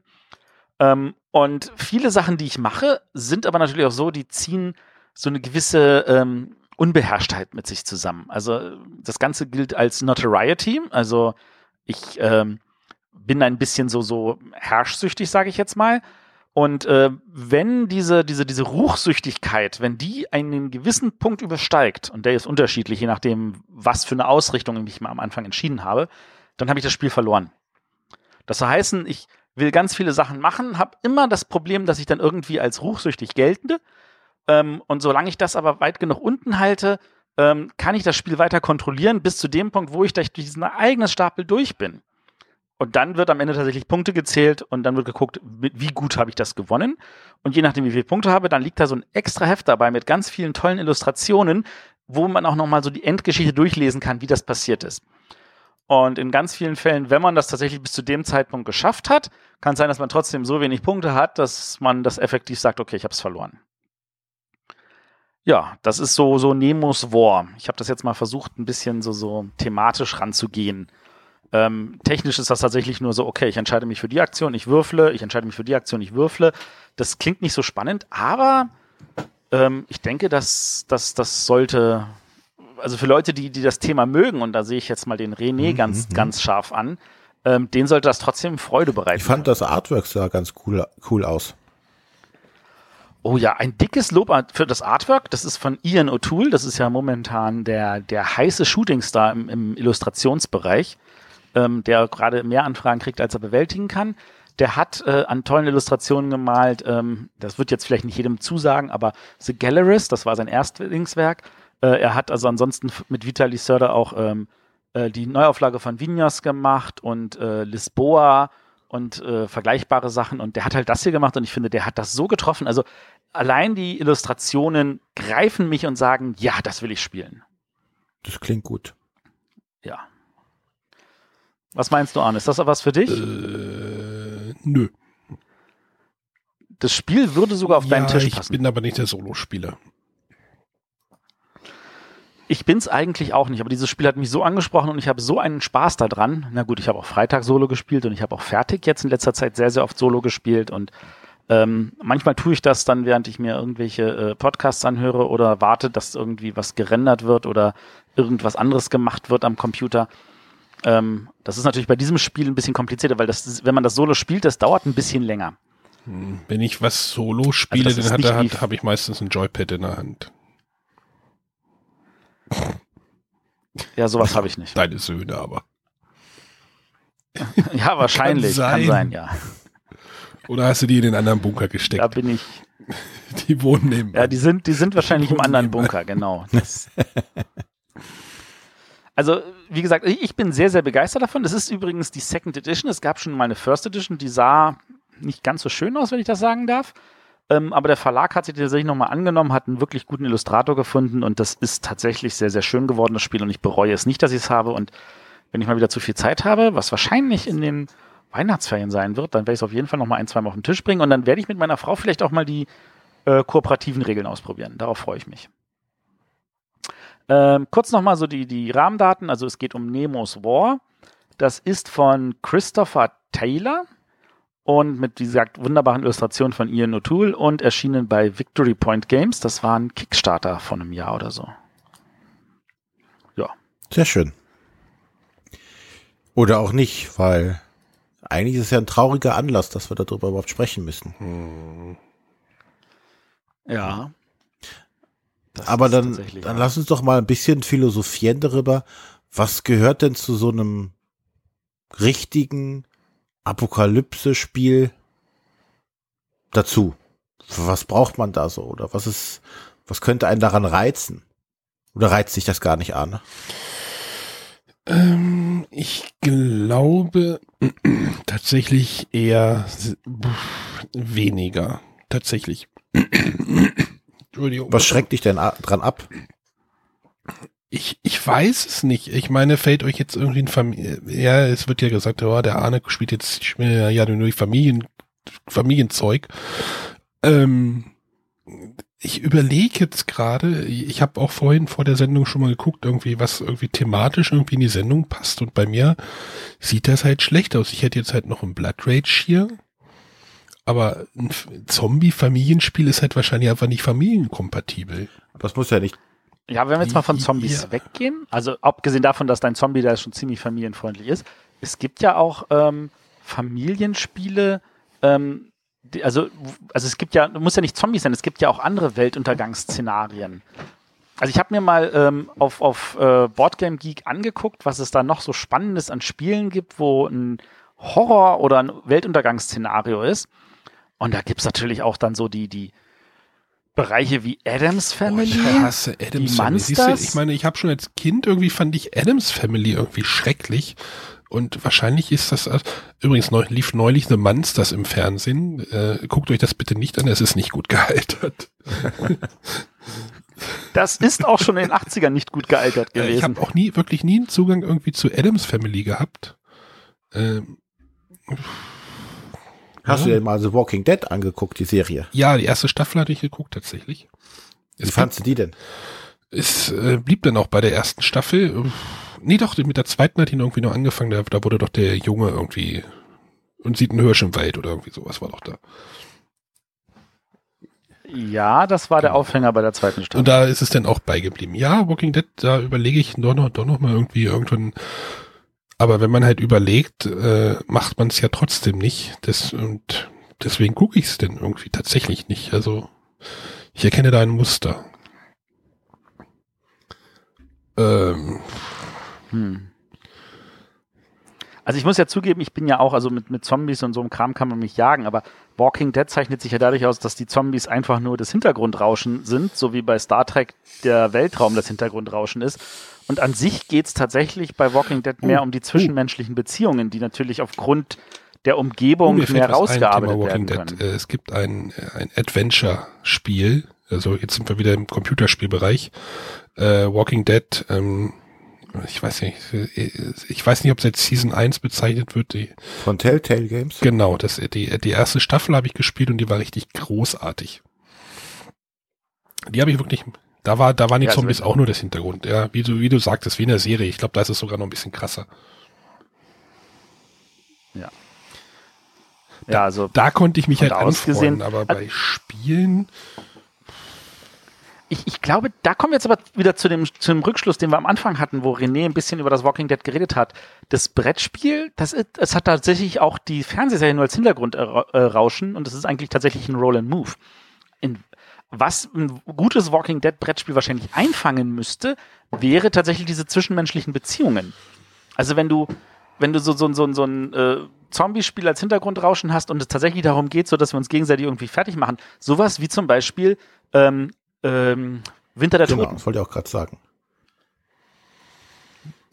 Ähm, und viele Sachen, die ich mache, sind aber natürlich auch so, die ziehen so eine gewisse ähm, Unbeherrschtheit mit sich zusammen. Also das Ganze gilt als Notoriety. Also ich ähm, bin ein bisschen so so herrschsüchtig, sage ich jetzt mal. Und äh, wenn diese, diese, diese Ruchsüchtigkeit, wenn die einen gewissen Punkt übersteigt, und der ist unterschiedlich, je nachdem, was für eine Ausrichtung ich mir am Anfang entschieden habe, dann habe ich das Spiel verloren. Das heißt, ich will ganz viele Sachen machen, habe immer das Problem, dass ich dann irgendwie als ruchsüchtig geltende. Ähm, und solange ich das aber weit genug unten halte, ähm, kann ich das Spiel weiter kontrollieren, bis zu dem Punkt, wo ich durch diesen eigenen Stapel durch bin. Und dann wird am Ende tatsächlich Punkte gezählt und dann wird geguckt, wie gut habe ich das gewonnen. Und je nachdem, wie viele Punkte habe, dann liegt da so ein extra Heft dabei mit ganz vielen tollen Illustrationen, wo man auch nochmal so die Endgeschichte durchlesen kann, wie das passiert ist. Und in ganz vielen Fällen, wenn man das tatsächlich bis zu dem Zeitpunkt geschafft hat, kann es sein, dass man trotzdem so wenig Punkte hat, dass man das effektiv sagt, okay, ich habe es verloren. Ja, das ist so so Nemos War. Ich habe das jetzt mal versucht, ein bisschen so so thematisch ranzugehen. Ähm, technisch ist das tatsächlich nur so, okay, ich entscheide mich für die Aktion, ich würfle, ich entscheide mich für die Aktion, ich würfle. Das klingt nicht so spannend, aber ähm, ich denke, dass das sollte, also für Leute, die, die das Thema mögen, und da sehe ich jetzt mal den René mhm, ganz, mhm. ganz scharf an, ähm, den sollte das trotzdem Freude bereiten. Ich fand das Artwork sah ganz cool, cool aus. Oh ja, ein dickes Lob für das Artwork. Das ist von Ian O'Toole. Das ist ja momentan der, der heiße Shootingstar im, im Illustrationsbereich ähm, der gerade mehr Anfragen kriegt, als er bewältigen kann. Der hat äh, an tollen Illustrationen gemalt, ähm, das wird jetzt vielleicht nicht jedem zusagen, aber The Gallerist, das war sein Erstlingswerk. Äh, er hat also ansonsten mit Vitali Sörder auch ähm, äh, die Neuauflage von Vinyas gemacht und äh, Lisboa und äh, vergleichbare Sachen. Und der hat halt das hier gemacht und ich finde, der hat das so getroffen. Also allein die Illustrationen greifen mich und sagen, ja, das will ich spielen. Das klingt gut. Ja. Was meinst du, Arne? Ist das was für dich? Äh, nö. Das Spiel würde sogar auf ja, deinen Tisch ich passen. Ich bin aber nicht der Solospieler. Ich bin's eigentlich auch nicht, aber dieses Spiel hat mich so angesprochen und ich habe so einen Spaß daran. Na gut, ich habe auch Freitag Solo gespielt und ich habe auch fertig jetzt in letzter Zeit sehr, sehr oft Solo gespielt und ähm, manchmal tue ich das dann, während ich mir irgendwelche äh, Podcasts anhöre oder warte, dass irgendwie was gerendert wird oder irgendwas anderes gemacht wird am Computer. Ähm, das ist natürlich bei diesem Spiel ein bisschen komplizierter, weil das, wenn man das Solo spielt, das dauert ein bisschen länger. Hm, wenn ich was Solo spiele, also dann hat, hat, habe ich meistens ein Joypad in der Hand. Ja, sowas habe ich nicht. Deine Söhne aber. [laughs] ja, wahrscheinlich. Kann sein. Kann sein, ja. Oder hast du die in den anderen Bunker gesteckt? Da bin ich. [laughs] Die wohnen neben. Ja, die sind, die sind wahrscheinlich im anderen Bunker, genau. [laughs] Also, wie gesagt, ich bin sehr, sehr begeistert davon. Das ist übrigens die Second Edition. Es gab schon mal eine First Edition, die sah nicht ganz so schön aus, wenn ich das sagen darf. Ähm, aber der Verlag hat sich tatsächlich nochmal angenommen, hat einen wirklich guten Illustrator gefunden und das ist tatsächlich sehr, sehr schön geworden, das Spiel. Und ich bereue es nicht, dass ich es habe. Und wenn ich mal wieder zu viel Zeit habe, was wahrscheinlich in den Weihnachtsferien sein wird, dann werde ich es auf jeden Fall nochmal ein, zwei Mal auf den Tisch bringen und dann werde ich mit meiner Frau vielleicht auch mal die äh, kooperativen Regeln ausprobieren. Darauf freue ich mich. Ähm, kurz nochmal so die, die Rahmendaten. Also es geht um Nemos War. Das ist von Christopher Taylor und mit, wie gesagt, wunderbaren Illustrationen von Ian O'Toole und erschienen bei Victory Point Games. Das war ein Kickstarter von einem Jahr oder so. Ja. Sehr schön. Oder auch nicht, weil eigentlich ist es ja ein trauriger Anlass, dass wir darüber überhaupt sprechen müssen. Ja. Das Aber dann, dann lass uns doch mal ein bisschen philosophieren darüber, was gehört denn zu so einem richtigen Apokalypse-Spiel dazu? Was braucht man da so? Oder was ist, was könnte einen daran reizen? Oder reizt sich das gar nicht an? Ähm, ich glaube [clears throat] tatsächlich eher weniger. Tatsächlich. [clears throat] Entschuldigung. Was schreckt dich denn dran ab? Ich, ich weiß es nicht. Ich meine, fällt euch jetzt irgendwie ein Familie, ja, es wird ja gesagt, oh, der Arne spielt jetzt ja nur Familien, Familienzeug. Ähm, ich überlege jetzt gerade, ich habe auch vorhin vor der Sendung schon mal geguckt, irgendwie, was irgendwie thematisch irgendwie in die Sendung passt. Und bei mir sieht das halt schlecht aus. Ich hätte jetzt halt noch ein Blood Rage hier. Aber ein Zombie-Familienspiel ist halt wahrscheinlich einfach nicht familienkompatibel. Das muss ja nicht. Ja, wenn wir jetzt mal von Zombies Ja. weggehen, also abgesehen davon, dass dein Zombie da schon ziemlich familienfreundlich ist, es gibt ja auch ähm, Familienspiele, ähm, die, also, also es gibt ja, muss ja nicht Zombies sein, es gibt ja auch andere Weltuntergangsszenarien. Also ich habe mir mal ähm, auf, auf äh, Boardgame Geek angeguckt, was es da noch so Spannendes an Spielen gibt, wo ein Horror- oder ein Weltuntergangsszenario ist. Und da gibt's natürlich auch dann so die, die Bereiche wie Adams Family, Ich hasse Adams Family. Siehst du, ich meine, ich habe schon als Kind irgendwie fand ich Adams Family irgendwie schrecklich. Und wahrscheinlich ist das, übrigens neu, lief neulich The Monsters im Fernsehen. Äh, guckt euch das bitte nicht an, es ist nicht gut gealtert. [laughs] Das ist auch schon in den 80ern nicht gut gealtert Äh, ich gewesen. habe auch nie, wirklich nie einen Zugang irgendwie zu Adams Family gehabt. Ähm, Hast Ja. du dir mal The Walking Dead angeguckt, die Serie? ja, die erste Staffel hatte ich geguckt tatsächlich. Wie fandst du die denn? Es äh, blieb dann auch bei der ersten Staffel. Nee, doch, mit der zweiten hat ihn irgendwie noch angefangen. Da, da wurde doch der Junge irgendwie und sieht einen Hirsch im Wald oder irgendwie sowas war doch da. Ja, das war der Aufhänger bei der zweiten Staffel. Und da ist es dann auch beigeblieben. Ja, Walking Dead, da überlege ich doch noch, doch noch mal irgendwie irgendwann. Aber wenn man halt überlegt, äh, macht man es ja trotzdem nicht. Das, und deswegen gucke ich es denn irgendwie tatsächlich nicht. Also ich erkenne da ein Muster. Ähm, Hm. Also ich muss ja zugeben, ich bin ja auch, also mit, mit Zombies und so einem Kram kann man mich jagen, aber Walking Dead zeichnet sich ja dadurch aus, dass die Zombies einfach nur das Hintergrundrauschen sind, so wie bei Star Trek der Weltraum das Hintergrundrauschen ist. Und an sich geht es tatsächlich bei Walking Dead mehr Oh, um die zwischenmenschlichen Beziehungen, die natürlich aufgrund der Umgebung fällt mehr rausgearbeitet werden Walking können. Dead. Äh, Es gibt ein, äh, ein Adventure-Spiel, also jetzt sind wir wieder im Computerspielbereich. Äh, Walking Dead, ähm, ich weiß nicht, äh, ich weiß nicht, ob es jetzt Season 1 bezeichnet wird. Die, Von Telltale Games? genau, das, die, die erste Staffel habe ich gespielt und die war richtig großartig. Die habe ich wirklich, da war, da waren die Ja, also Zombies wenn- auch nur das Hintergrund. Ja, wie du, wie du sagtest, wie in der Serie. Ich glaube, da ist es sogar noch ein bisschen krasser. Ja. Ja, also Da konnte ich mich halt da aus anfreunden, gesehen- aber bei Spielen, Ich, ich glaube, da kommen wir jetzt aber wieder zu dem, zu dem Rückschluss, den wir am Anfang hatten, wo René ein bisschen über das Walking Dead geredet hat. Das Brettspiel, das ist, es hat tatsächlich auch die Fernsehserie nur als Hintergrund äh, äh, rauschen und es ist eigentlich tatsächlich ein Roll and Move. In, was ein gutes Walking Dead Brettspiel wahrscheinlich einfangen müsste, wäre tatsächlich diese zwischenmenschlichen Beziehungen. Also wenn du, wenn du so, so, so, so ein äh, Zombie-Spiel als Hintergrundrauschen hast und es tatsächlich darum geht, so dass wir uns gegenseitig irgendwie fertig machen, sowas wie zum Beispiel ähm, ähm, Winter der Genau, Toten. das wollte ich auch gerade sagen.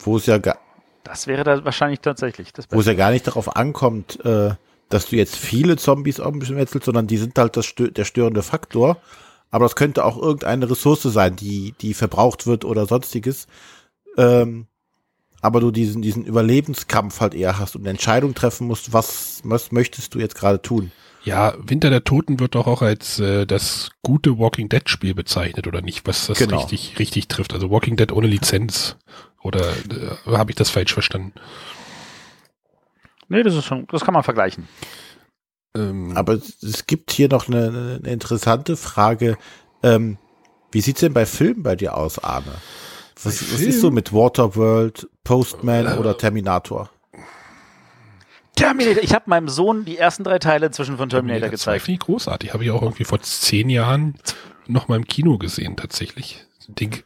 Wo es ja, ga, Das wäre da wahrscheinlich tatsächlich das wo es ja gar nicht darauf ankommt, äh, dass du jetzt viele Zombies umwetzelst, sondern die sind halt das stö der störende Faktor. Aber das könnte auch irgendeine Ressource sein, die, die verbraucht wird oder sonstiges. Ähm, aber du diesen, diesen Überlebenskampf halt eher hast und eine Entscheidung treffen musst, was, was möchtest du jetzt gerade tun? Ja, Winter der Toten wird doch auch als äh, das gute Walking Dead Spiel bezeichnet oder nicht, was das Genau. richtig richtig trifft. Also Walking Dead ohne Lizenz oder äh, habe ich das falsch verstanden? Nee, das ist schon, das kann man vergleichen. Ähm, Aber es- es gibt hier noch eine, eine interessante Frage. Ähm, wie sieht's denn bei Filmen bei dir aus, Arne? Was, was ist so mit Waterworld, Postman oder Terminator? Terminator. Ich habe meinem Sohn die ersten drei Teile inzwischen von Terminator Terminator 2 gezeigt. finde ich großartig. Habe ich auch irgendwie vor zehn Jahren noch mal im Kino gesehen, tatsächlich. Ding.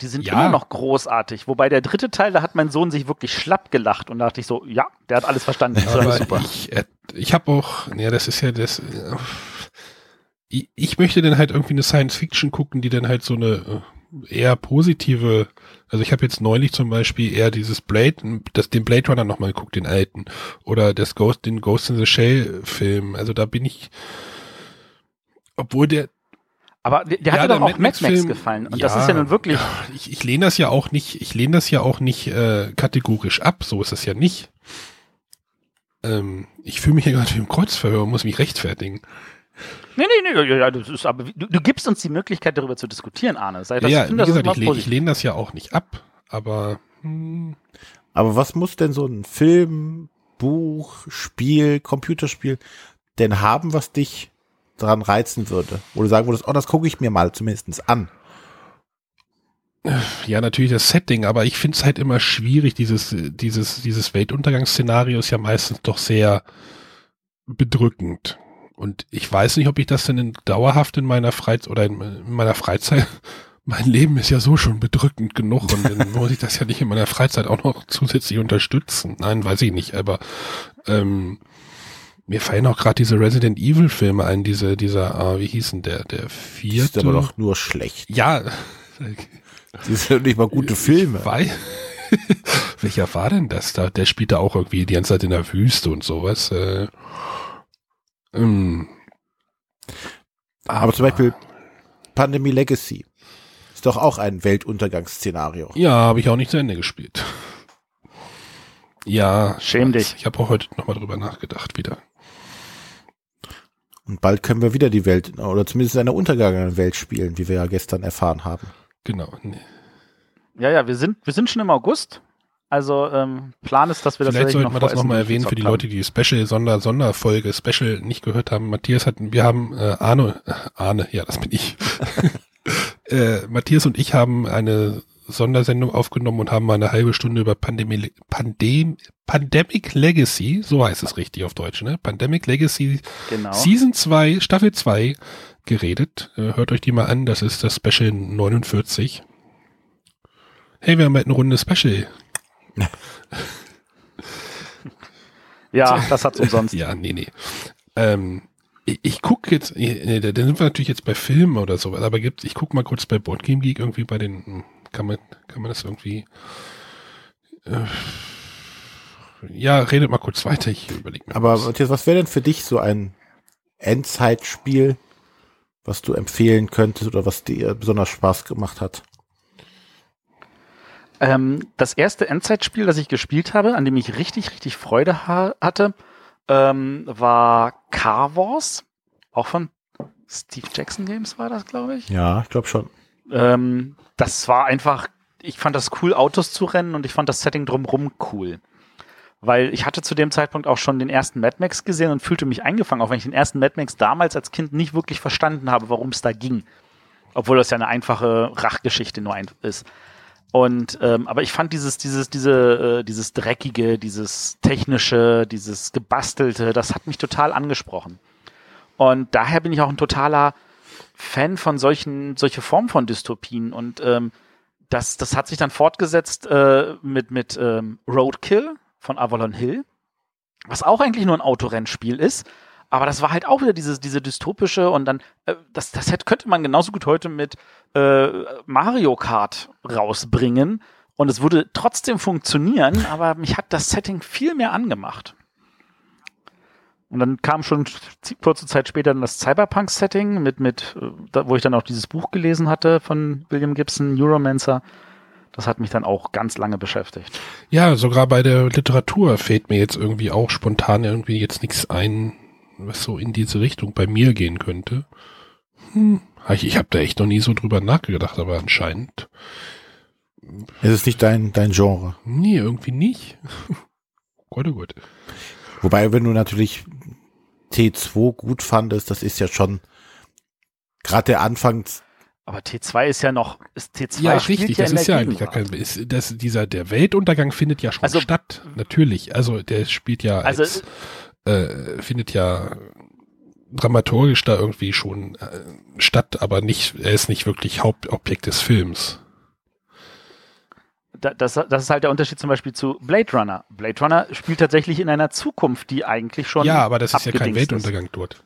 Die sind Ja. immer noch großartig. Wobei der dritte Teil, da hat mein Sohn sich wirklich schlapp gelacht und da dachte ich so, ja, der hat alles verstanden. War Aber super. ich, äh, ich habe auch, ja, das ist ja das. Äh, ich, ich möchte dann halt irgendwie eine Science Fiction gucken, die dann halt so eine äh, eher positive. Also ich habe jetzt neulich zum Beispiel eher dieses Blade, das den Blade Runner nochmal geguckt, den alten, oder das Ghost, den Ghost in the Shell Film. Also da bin ich, obwohl der Aber der, der Ja, hat dir der doch auch Mad Max gefallen. Und das ist ja nun wirklich. Ich, ich lehne das ja auch nicht, ich lehne das ja auch nicht äh, kategorisch ab, so ist es ja nicht. Ähm, ich fühle mich hier gerade wie im Kreuzverhör und muss mich rechtfertigen. Nee, nee, nee, ja, ja, das ist aber, du, du gibst uns die Möglichkeit, darüber zu diskutieren, Arne. Sei das, ja, ich wie das gesagt, ich, lehne, ich lehne das ja auch nicht ab, aber hm, Aber was muss denn so ein Film, Buch, Spiel, Computerspiel denn haben, was dich daran reizen würde? Wo du sagen würdest, oh, das gucke ich mir mal zumindest an. ja, natürlich das Setting, aber ich finde es halt immer schwierig, dieses, dieses, dieses Weltuntergangsszenario ist ja meistens doch sehr bedrückend. Und ich weiß nicht, ob ich das denn in, dauerhaft in meiner Freizeit oder in, in meiner Freizeit, [laughs] mein Leben ist ja so schon bedrückend genug und dann [laughs] muss ich das ja nicht in meiner Freizeit auch noch zusätzlich unterstützen. Nein, weiß ich nicht, aber ähm, mir fallen auch gerade diese Resident Evil Filme ein, diese, dieser, ah, wie hießen der, der vierte. Ist aber doch nur schlecht. Ja. [laughs] Das sind ja nicht mal gute Filme. Weil, [laughs] welcher war denn das da? Der spielt da auch irgendwie die ganze Zeit in der Wüste und sowas. Äh, ähm, Aber zum Beispiel Pandemie Legacy ist doch auch ein Weltuntergangsszenario. ja, habe ich auch nicht zu Ende gespielt. Ja, Schäm dich. Ich habe auch heute nochmal drüber nachgedacht wieder. Und bald können wir wieder die Welt, oder zumindest eine untergegangene Welt spielen, wie wir ja gestern erfahren haben. Genau. Nee. Ja, ja, wir sind, wir sind schon im August. Also ähm, Plan ist, dass wir das Vielleicht tatsächlich sollten wir das nochmal erwähnen für die Leute, die die Special Sonder Sonderfolge Special nicht gehört haben. Matthias hatten, wir haben äh, Arne, äh, Arne, ja, das bin ich. [laughs] äh, Matthias und ich haben eine Sondersendung aufgenommen und haben mal eine halbe Stunde über Pandemie, Pandem, Pandemic Legacy, so heißt es richtig auf Deutsch, ne? Pandemic Legacy Genau. Season 2, Staffel 2 geredet. Äh, hört euch die mal an, das ist das Special 49. Hey, wir haben halt eine Runde Special. [laughs] Ja, das hat's umsonst. [laughs] ja, nee, nee. Ähm, ich, ich gucke jetzt, nee, da da sind wir natürlich jetzt bei Filmen oder sowas, aber gibt, ich gucke mal kurz bei Board Game Geek irgendwie bei den, hm, kann man, kann man das irgendwie, äh, ja, redet mal kurz weiter, ich überlege mir. Aber was. Matthias, was wäre denn für dich so ein Endzeitspiel, was du empfehlen könntest oder was dir besonders Spaß gemacht hat? Ähm, das erste Endzeitspiel, das ich gespielt habe, an dem ich richtig, richtig Freude ha hatte, ähm, war Car Wars. Auch von Steve Jackson Games war das, glaube ich. Ja, ich glaube schon. Ähm, das war einfach, ich fand das cool, Autos zu rennen und ich fand das Setting drumrum cool. Weil ich hatte zu dem Zeitpunkt auch schon den ersten Mad Max gesehen und fühlte mich eingefangen, auch wenn ich den ersten Mad Max damals als Kind nicht wirklich verstanden habe, worum es da ging. Obwohl das ja eine einfache Rachgeschichte nur ein ist. Und ähm, aber ich fand dieses, dieses, diese, äh, dieses dreckige, dieses technische, dieses gebastelte, das hat mich total angesprochen. Und daher bin ich auch ein totaler Fan von solchen, solche Formen von Dystopien. Und ähm, das, das hat sich dann fortgesetzt äh, mit, mit ähm, Roadkill von Avalon Hill, was auch eigentlich nur ein Autorennspiel ist. Aber das war halt auch wieder dieses, diese dystopische und dann, äh, das, das hätte, könnte man genauso gut heute mit äh, Mario Kart rausbringen und es würde trotzdem funktionieren, aber mich hat das Setting viel mehr angemacht. Und dann kam schon kurze Zeit später das Cyberpunk-Setting, mit, mit, äh, wo ich dann auch dieses Buch gelesen hatte von William Gibson, Neuromancer. Das hat mich dann auch ganz lange beschäftigt. Ja, sogar bei der Literatur fällt mir jetzt irgendwie auch spontan irgendwie jetzt nichts ein, was so in diese Richtung bei mir gehen könnte. Hm, ich ich habe da echt noch nie so drüber nachgedacht, aber anscheinend. Es ist nicht dein, dein Genre. Nee, irgendwie nicht. [laughs] Gott, oh Gott. Wobei, wenn du natürlich T2 gut fandest, das ist ja schon gerade der Anfang. Aber T2 ist ja noch, ist T2 Ja, richtig, ja das in ist der ja eigentlich gar kein, ist, das, dieser, der Weltuntergang findet ja schon Also- statt, natürlich. Also der spielt ja Also- als, äh, findet ja dramaturgisch da irgendwie schon äh, statt, aber nicht, er ist nicht wirklich Hauptobjekt des Films. Da, das, das ist halt der Unterschied zum Beispiel zu Blade Runner. Blade Runner spielt tatsächlich in einer Zukunft, die eigentlich schon. ja, aber das ist ja kein Weltuntergang dort.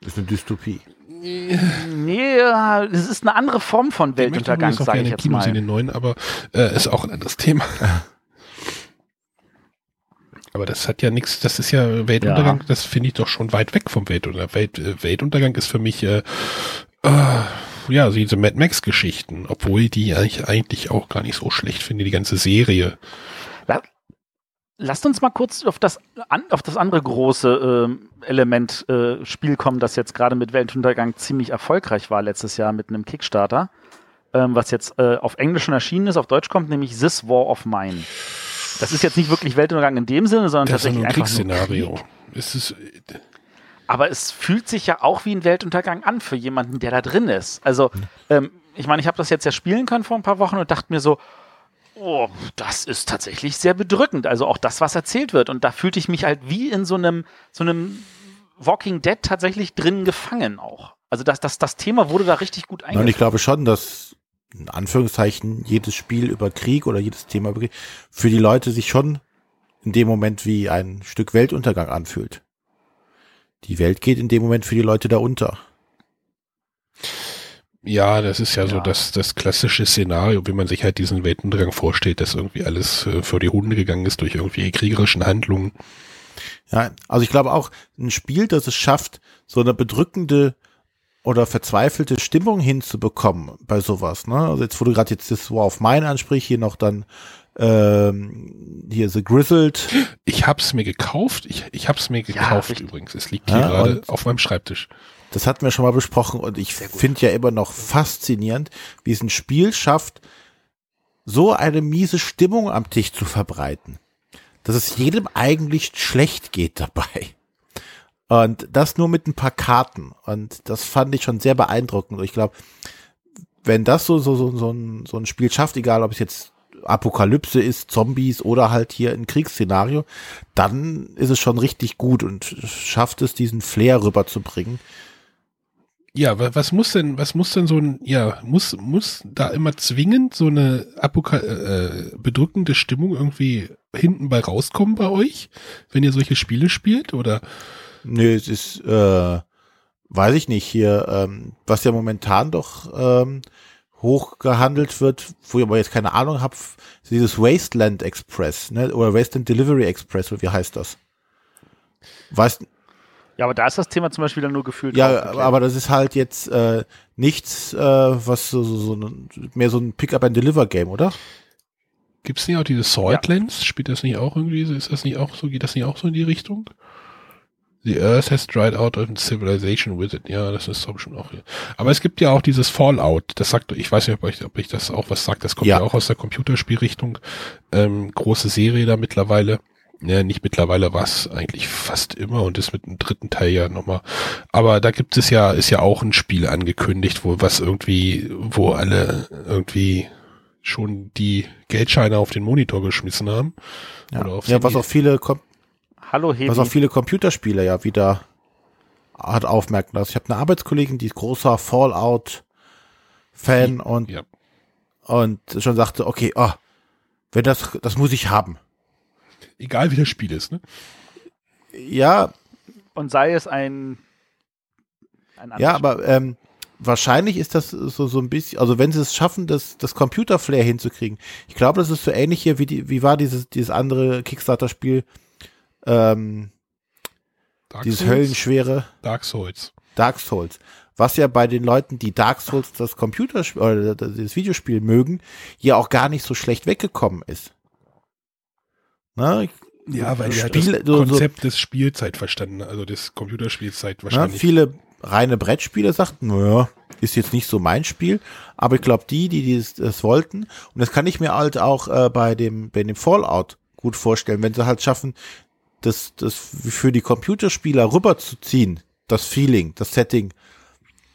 Das ist eine Dystopie. Nee, ja, es ist eine andere Form von möchte Weltuntergang, übrigens auch sage gerne ich im jetzt Kino mal. sehen, den neuen, aber äh, ist auch ein anderes Thema. [laughs] Aber das hat ja nichts, das ist ja Weltuntergang, Ja. das finde ich doch schon weit weg vom Weltuntergang. Welt, äh, Weltuntergang ist für mich, äh, äh, ja, diese Mad Max-Geschichten, obwohl die eigentlich, eigentlich auch gar nicht so schlecht finde, die ganze Serie. La- Lasst uns mal kurz auf das, an, auf das andere große ähm, Element äh, Spiel kommen, das jetzt gerade mit Weltuntergang ziemlich erfolgreich war letztes Jahr mit einem Kickstarter, ähm, was jetzt äh, auf Englisch schon erschienen ist, auf Deutsch kommt, nämlich This War of Mine. Das ist jetzt nicht wirklich Weltuntergang in dem Sinne, sondern Das ist tatsächlich nur ein einfach nur Kriegsszenario. Krieg. Es ist, Aber es fühlt sich ja auch wie ein Weltuntergang an für jemanden, der da drin ist. Also, ähm, ich meine, ich habe das jetzt ja spielen können vor ein paar Wochen und dachte mir so, oh, das ist tatsächlich sehr bedrückend. Also auch das, was erzählt wird. Und da fühlte ich mich halt wie in so einem, so einem Walking Dead tatsächlich drin gefangen auch. Also das, das, das Thema wurde da richtig gut Ja, und ich glaube schon, dass in Anführungszeichen jedes Spiel über Krieg oder jedes Thema über Krieg für die Leute sich schon in dem Moment wie ein Stück Weltuntergang anfühlt. Die Welt geht in dem Moment für die Leute da unter. ja, das ist ja, so Ja. das, das klassische Szenario, wie man sich halt diesen Weltuntergang vorstellt, dass irgendwie alles äh, vor die Hunde gegangen ist durch irgendwie kriegerischen Handlungen. Ja, also ich glaube auch, ein Spiel, das es schafft, so eine bedrückende oder verzweifelte Stimmung hinzubekommen bei sowas, ne? Also jetzt, wo du gerade jetzt das War of Mine ansprichst, hier noch dann ähm, hier The Grizzled. Ich hab's mir gekauft. Ich, ich hab's mir gekauft richtig. übrigens. Es liegt hier Ja, gerade auf meinem Schreibtisch. Das hatten wir schon mal besprochen und ich finde ja immer noch faszinierend, wie es ein Spiel schafft, so eine miese Stimmung am Tisch zu verbreiten, dass es jedem eigentlich schlecht geht dabei. Und das nur mit ein paar Karten. Und das fand ich schon sehr beeindruckend. Ich glaube, wenn das so, so, so, so, ein, so ein Spiel schafft, egal ob es jetzt Apokalypse ist, Zombies oder halt hier ein Kriegsszenario, dann ist es schon richtig gut und schafft es, diesen Flair rüberzubringen. Ja, wa- was muss denn, was muss denn so ein, ja, muss, muss da immer zwingend so eine Apoka äh, bedrückende Stimmung irgendwie hinten bei rauskommen bei euch, wenn ihr solche Spiele spielt? Oder Nö, es ist, äh, weiß ich nicht, hier, ähm, was ja momentan doch ähm, hoch gehandelt wird, wo ich aber jetzt keine Ahnung habe, dieses Wasteland Express, ne? Oder Wasteland Delivery Express, oder wie heißt das? Weißt, Ja, aber da ist das Thema zum Beispiel dann nur gefühlt. ja, aber das ist halt jetzt äh, nichts, äh, was so, so, so ein- mehr so ein Pick-up-and-Deliver-Game, oder? gibt's nicht auch diese Saltlands? Spielt das nicht auch irgendwie, ist das nicht auch so, geht das nicht auch so in die Richtung? The Earth has dried out and civilization with it. Ja, das ist doch schon auch. Aber es gibt ja auch dieses Fallout. Das sagt, ich weiß nicht, ob ich, ob ich das auch was sagt. Das kommt ja, Ja. auch aus der Computerspielrichtung. Ähm, große Serie da mittlerweile. Ja, nicht mittlerweile was, eigentlich fast immer und ist mit dem dritten Teil ja nochmal. Aber da gibt es ja, ist ja auch ein Spiel angekündigt, wo was irgendwie, wo alle irgendwie schon die Geldscheine auf den Monitor geschmissen haben. Ja, ja was auch viele Hallo, Hevi. was auch viele Computerspiele ja wieder hat aufmerken lassen. Ich habe eine Arbeitskollegin, die ist großer Fallout-Fan und, Ja. und schon sagte, okay, oh, wenn das, das muss ich haben. Egal wie das Spiel ist, ne? Ja, Und sei es ein. ein ja, aber ähm, wahrscheinlich ist das so, so ein bisschen, also wenn sie es schaffen, das, das Computer-Flair hinzukriegen. Ich glaube, das ist so ähnlich hier, wie, die, wie war dieses, dieses andere Kickstarter-Spiel, ähm, Dark dieses Souls? höllenschwere Dark Souls. Dark Souls. Was ja bei den Leuten, die Dark Souls das Computerspiel oder das das Videospiel mögen, ja auch gar nicht so schlecht weggekommen ist. Ne? Ja, weil ja Spiele- das so- so- Konzept des Spielzeit verstanden, also des Computerspielzeit Ja, wahrscheinlich. viele reine Brettspieler sagten, naja, ist jetzt nicht so mein Spiel, aber ich glaube, die, die das, das wollten, und das kann ich mir halt auch äh, bei dem bei dem Fallout gut vorstellen, wenn sie halt schaffen, das, das für die Computerspieler rüberzuziehen, das Feeling, das Setting,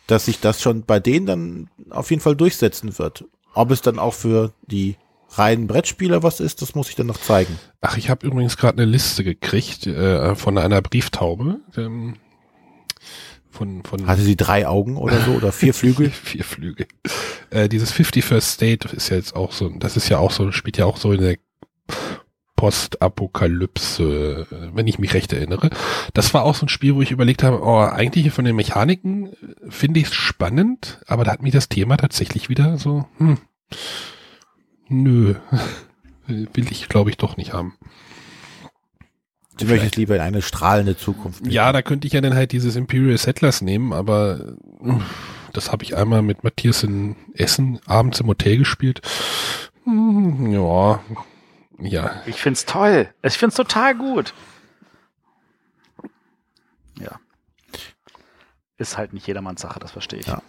dass sich das schon bei denen dann auf jeden Fall durchsetzen wird. Ob es dann auch für die reinen Brettspieler was ist, das muss ich dann noch zeigen. Ach, ich habe übrigens gerade eine Liste gekriegt äh, von einer Brieftaube. Ähm, von, von Hatte sie drei Augen oder so oder vier [laughs] Flügel? vier Flügel. Äh, dieses 51st State ist ja jetzt auch so, das ist ja auch so, spielt ja auch so in der Postapokalypse, wenn ich mich recht erinnere. Das war auch so ein Spiel, wo ich überlegt habe, oh, eigentlich von den Mechaniken äh, finde ich es spannend, aber da hat mich das Thema tatsächlich wieder so, hm, nö, [laughs] will ich glaube ich doch nicht haben. Du möchtest lieber in eine strahlende Zukunft. Blicken. Ja, da könnte ich ja dann halt dieses Imperial Settlers nehmen, aber das habe ich einmal mit Matthias in Essen abends im Hotel gespielt. Hm, ja, ja. Ich find's toll. Ich find's total gut. Ja. Ist halt nicht jedermanns Sache, das verstehe ich. Ja.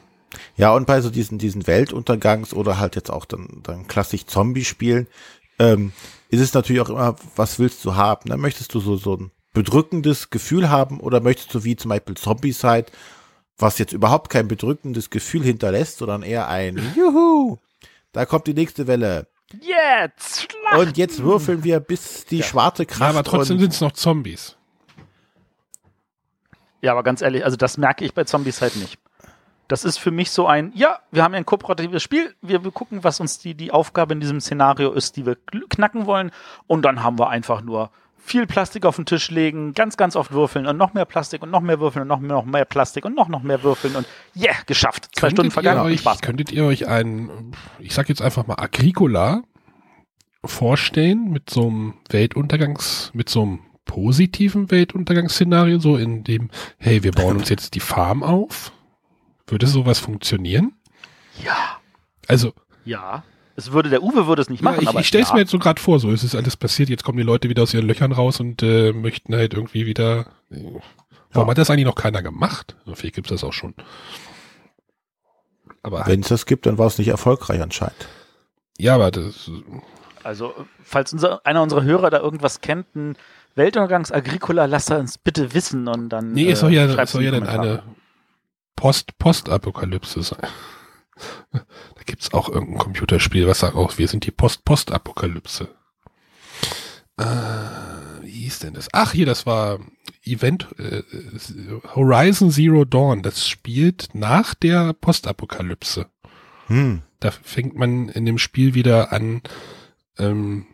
Ja, und bei so diesen, diesen Weltuntergangs oder halt jetzt auch dann, dann klassisch Zombie-Spielen, ähm, ist es natürlich auch immer, was willst du haben? Ne? Möchtest du so, so ein bedrückendes Gefühl haben oder möchtest du wie zum Beispiel Zombie-Side, was jetzt überhaupt kein bedrückendes Gefühl hinterlässt, sondern eher ein Juhu, da kommt die nächste Welle. Jetzt! Schlachten. Und jetzt würfeln wir bis die ja. schwarte Kraft. Ja, aber trotzdem sind es noch Zombies. Ja, aber ganz ehrlich, also das merke ich bei Zombies halt nicht. Das ist für mich so ein, ja, wir haben ein kooperatives Spiel, wir gucken, was uns die, die Aufgabe in diesem Szenario ist, die wir knacken wollen. Und dann haben wir einfach nur viel Plastik auf den Tisch legen, ganz, ganz oft würfeln und noch mehr Plastik und noch mehr würfeln und noch mehr, noch mehr Plastik und noch, noch mehr würfeln und yeah, geschafft. Zwei könntet Stunden vergangen. Euch, Spaß. Könntet ihr euch ein, ich sag jetzt einfach mal Agricola vorstellen mit so einem Weltuntergangs, mit so einem positiven Weltuntergangsszenario, so in dem, hey, wir bauen uns jetzt die Farm auf? Würde sowas funktionieren? Ja. Also. Ja. Es würde, der Uwe würde es nicht machen. Ja, ich, ich stelle es ja. mir jetzt so gerade vor, so ist es alles passiert, jetzt kommen die Leute wieder aus ihren Löchern raus und äh, möchten halt irgendwie wieder. Äh, warum ja. hat das eigentlich noch keiner gemacht? Vielleicht gibt es das auch schon. Aber Wenn es das gibt, dann war es nicht erfolgreich anscheinend. Ja, aber das. Also, falls unser, einer unserer Hörer da irgendwas kennt, ein Weltuntergangs Agricola, lasst er uns bitte wissen und dann. Nee, es soll ja, es soll ja dann eine Post-Post-Apokalypse sein. Da gibt's auch irgendein Computerspiel, was sagt auch, wir sind die Post-Post-Apokalypse. Äh, wie hieß denn das? Ach, hier, das war Event äh, Horizon Zero Dawn. Das spielt nach der Postapokalypse. Hm. Da fängt man in dem Spiel wieder an, ähm,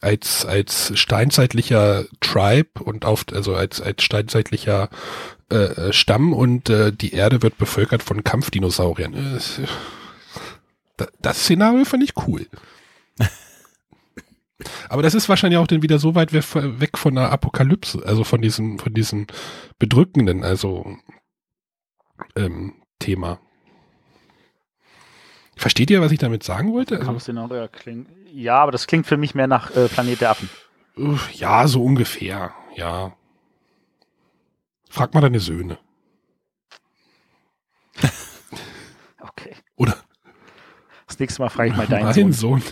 als, als steinzeitlicher Tribe und auf, also als, als steinzeitlicher äh, Stamm und äh, die Erde wird bevölkert von Kampfdinosauriern. Äh, das Szenario fand ich cool. [laughs] Aber das ist wahrscheinlich auch dann wieder so weit weg von der Apokalypse, also von diesem, von diesem bedrückenden, also ähm, Thema. Versteht ihr, was ich damit sagen wollte? Also, ja, aber das klingt für mich mehr nach äh, Planet der Affen. Ja, so ungefähr, ja. Frag mal deine Söhne. okay. Oder? Das nächste Mal frage ich mal deinen mein Sohn. Sohn.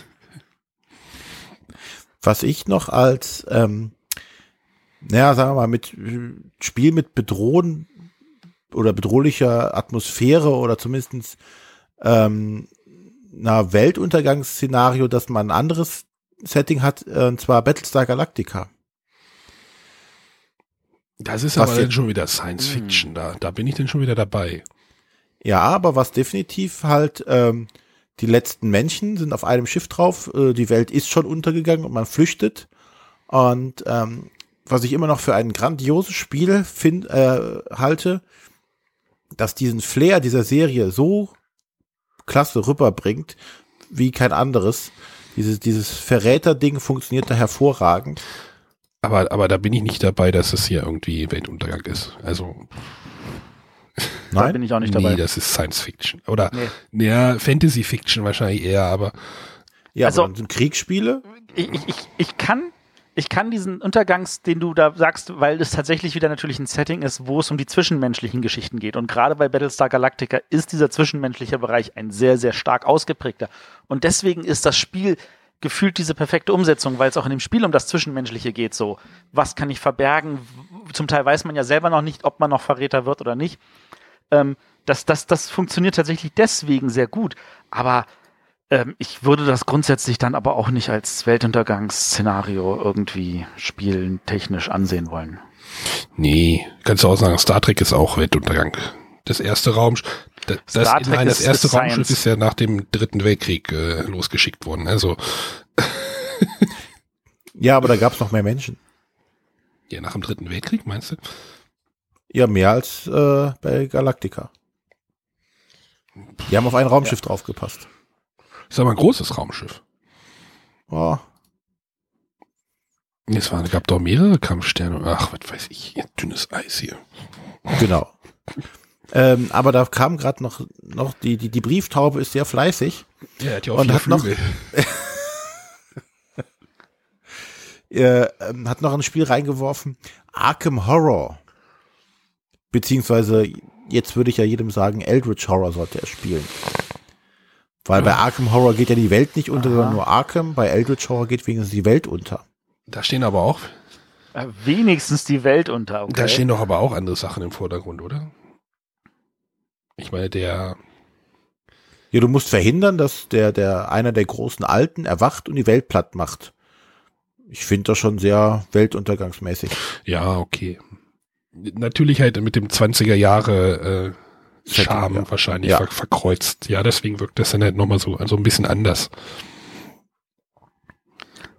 Was ich noch als, ähm, naja, sagen wir mal, mit Spiel mit bedrohen oder bedrohlicher Atmosphäre oder zumindestens ähm, na, Weltuntergangsszenario, dass man ein anderes Setting hat, äh, und zwar Battlestar Galactica. Das ist was aber dann schon wieder Science Fiction, hm. da, da bin ich dann schon wieder dabei. Ja, aber was definitiv halt, ähm, die letzten Menschen sind auf einem Schiff drauf, äh, die Welt ist schon untergegangen und man flüchtet. Und ähm, was ich immer noch für ein grandioses Spiel find, äh, halte, dass diesen Flair dieser Serie so klasse rüberbringt wie kein anderes. Dieses, dieses Verräter-Ding funktioniert da hervorragend. Aber, aber da bin ich nicht dabei, dass es hier irgendwie Weltuntergang ist. Also. Nein, da bin ich auch nicht dabei. Nee, das ist Science Fiction. Oder, nee. ja, Fantasy Fiction wahrscheinlich eher, aber. Ja, also, aber sind Kriegsspiele? Ich, ich, ich kann ich kann diesen Untergangs, den du da sagst, weil es tatsächlich wieder natürlich ein Setting ist, wo es um die zwischenmenschlichen Geschichten geht. Und gerade bei Battlestar Galactica ist dieser zwischenmenschliche Bereich ein sehr, sehr stark ausgeprägter. Und deswegen ist das Spiel gefühlt diese perfekte Umsetzung, weil es auch in dem Spiel um das Zwischenmenschliche geht. So, was kann ich verbergen? Zum Teil weiß man ja selber noch nicht, ob man noch Verräter wird oder nicht. Ähm, das, das, das funktioniert tatsächlich deswegen sehr gut. Aber ähm, ich würde das grundsätzlich dann aber auch nicht als Weltuntergangsszenario irgendwie spielen, technisch ansehen wollen. Nee, kannst du auch sagen, Star Trek ist auch Weltuntergang. Das erste Raumschiff, das, Star Trek nein, das ist- erste ist Raumschiff Science. ist ja nach dem Dritten Weltkrieg äh, losgeschickt worden. Also Ja, aber da gab es noch mehr Menschen. ja, nach dem Dritten Weltkrieg, meinst du? Ja, mehr als äh, bei Galactica. Die haben auf ein Raumschiff draufgepasst. Ist aber ein großes Raumschiff. Oh, Es waren, gab doch mehrere Kampfsterne. Ach, was weiß ich, hier, dünnes Eis hier. genau. Ähm, aber da kam gerade noch, noch die, die, die Brieftaube ist sehr fleißig. Ja, hat ja auch und hat noch, Flügel. [laughs] äh, ähm, hat noch ein Spiel reingeworfen, Arkham Horror. Beziehungsweise, jetzt würde ich ja jedem sagen, Eldritch Horror sollte er spielen. Weil bei Arkham Horror geht ja die Welt nicht unter, sondern nur Arkham. Bei Eldritch Horror geht wenigstens die Welt unter. Da stehen aber auch, Äh, wenigstens die Welt unter. Okay. da stehen doch aber auch andere Sachen im Vordergrund, oder? Ich meine, der, Ja, du musst verhindern, dass der, der, einer der großen Alten erwacht und die Welt platt macht. Ich finde das schon sehr weltuntergangsmäßig. ja, okay. Natürlich halt mit dem 20er Jahre äh, Setting, Charme ja. wahrscheinlich Ja. ver verkreuzt. Ja, deswegen wirkt das dann halt nochmal so, so ein bisschen anders.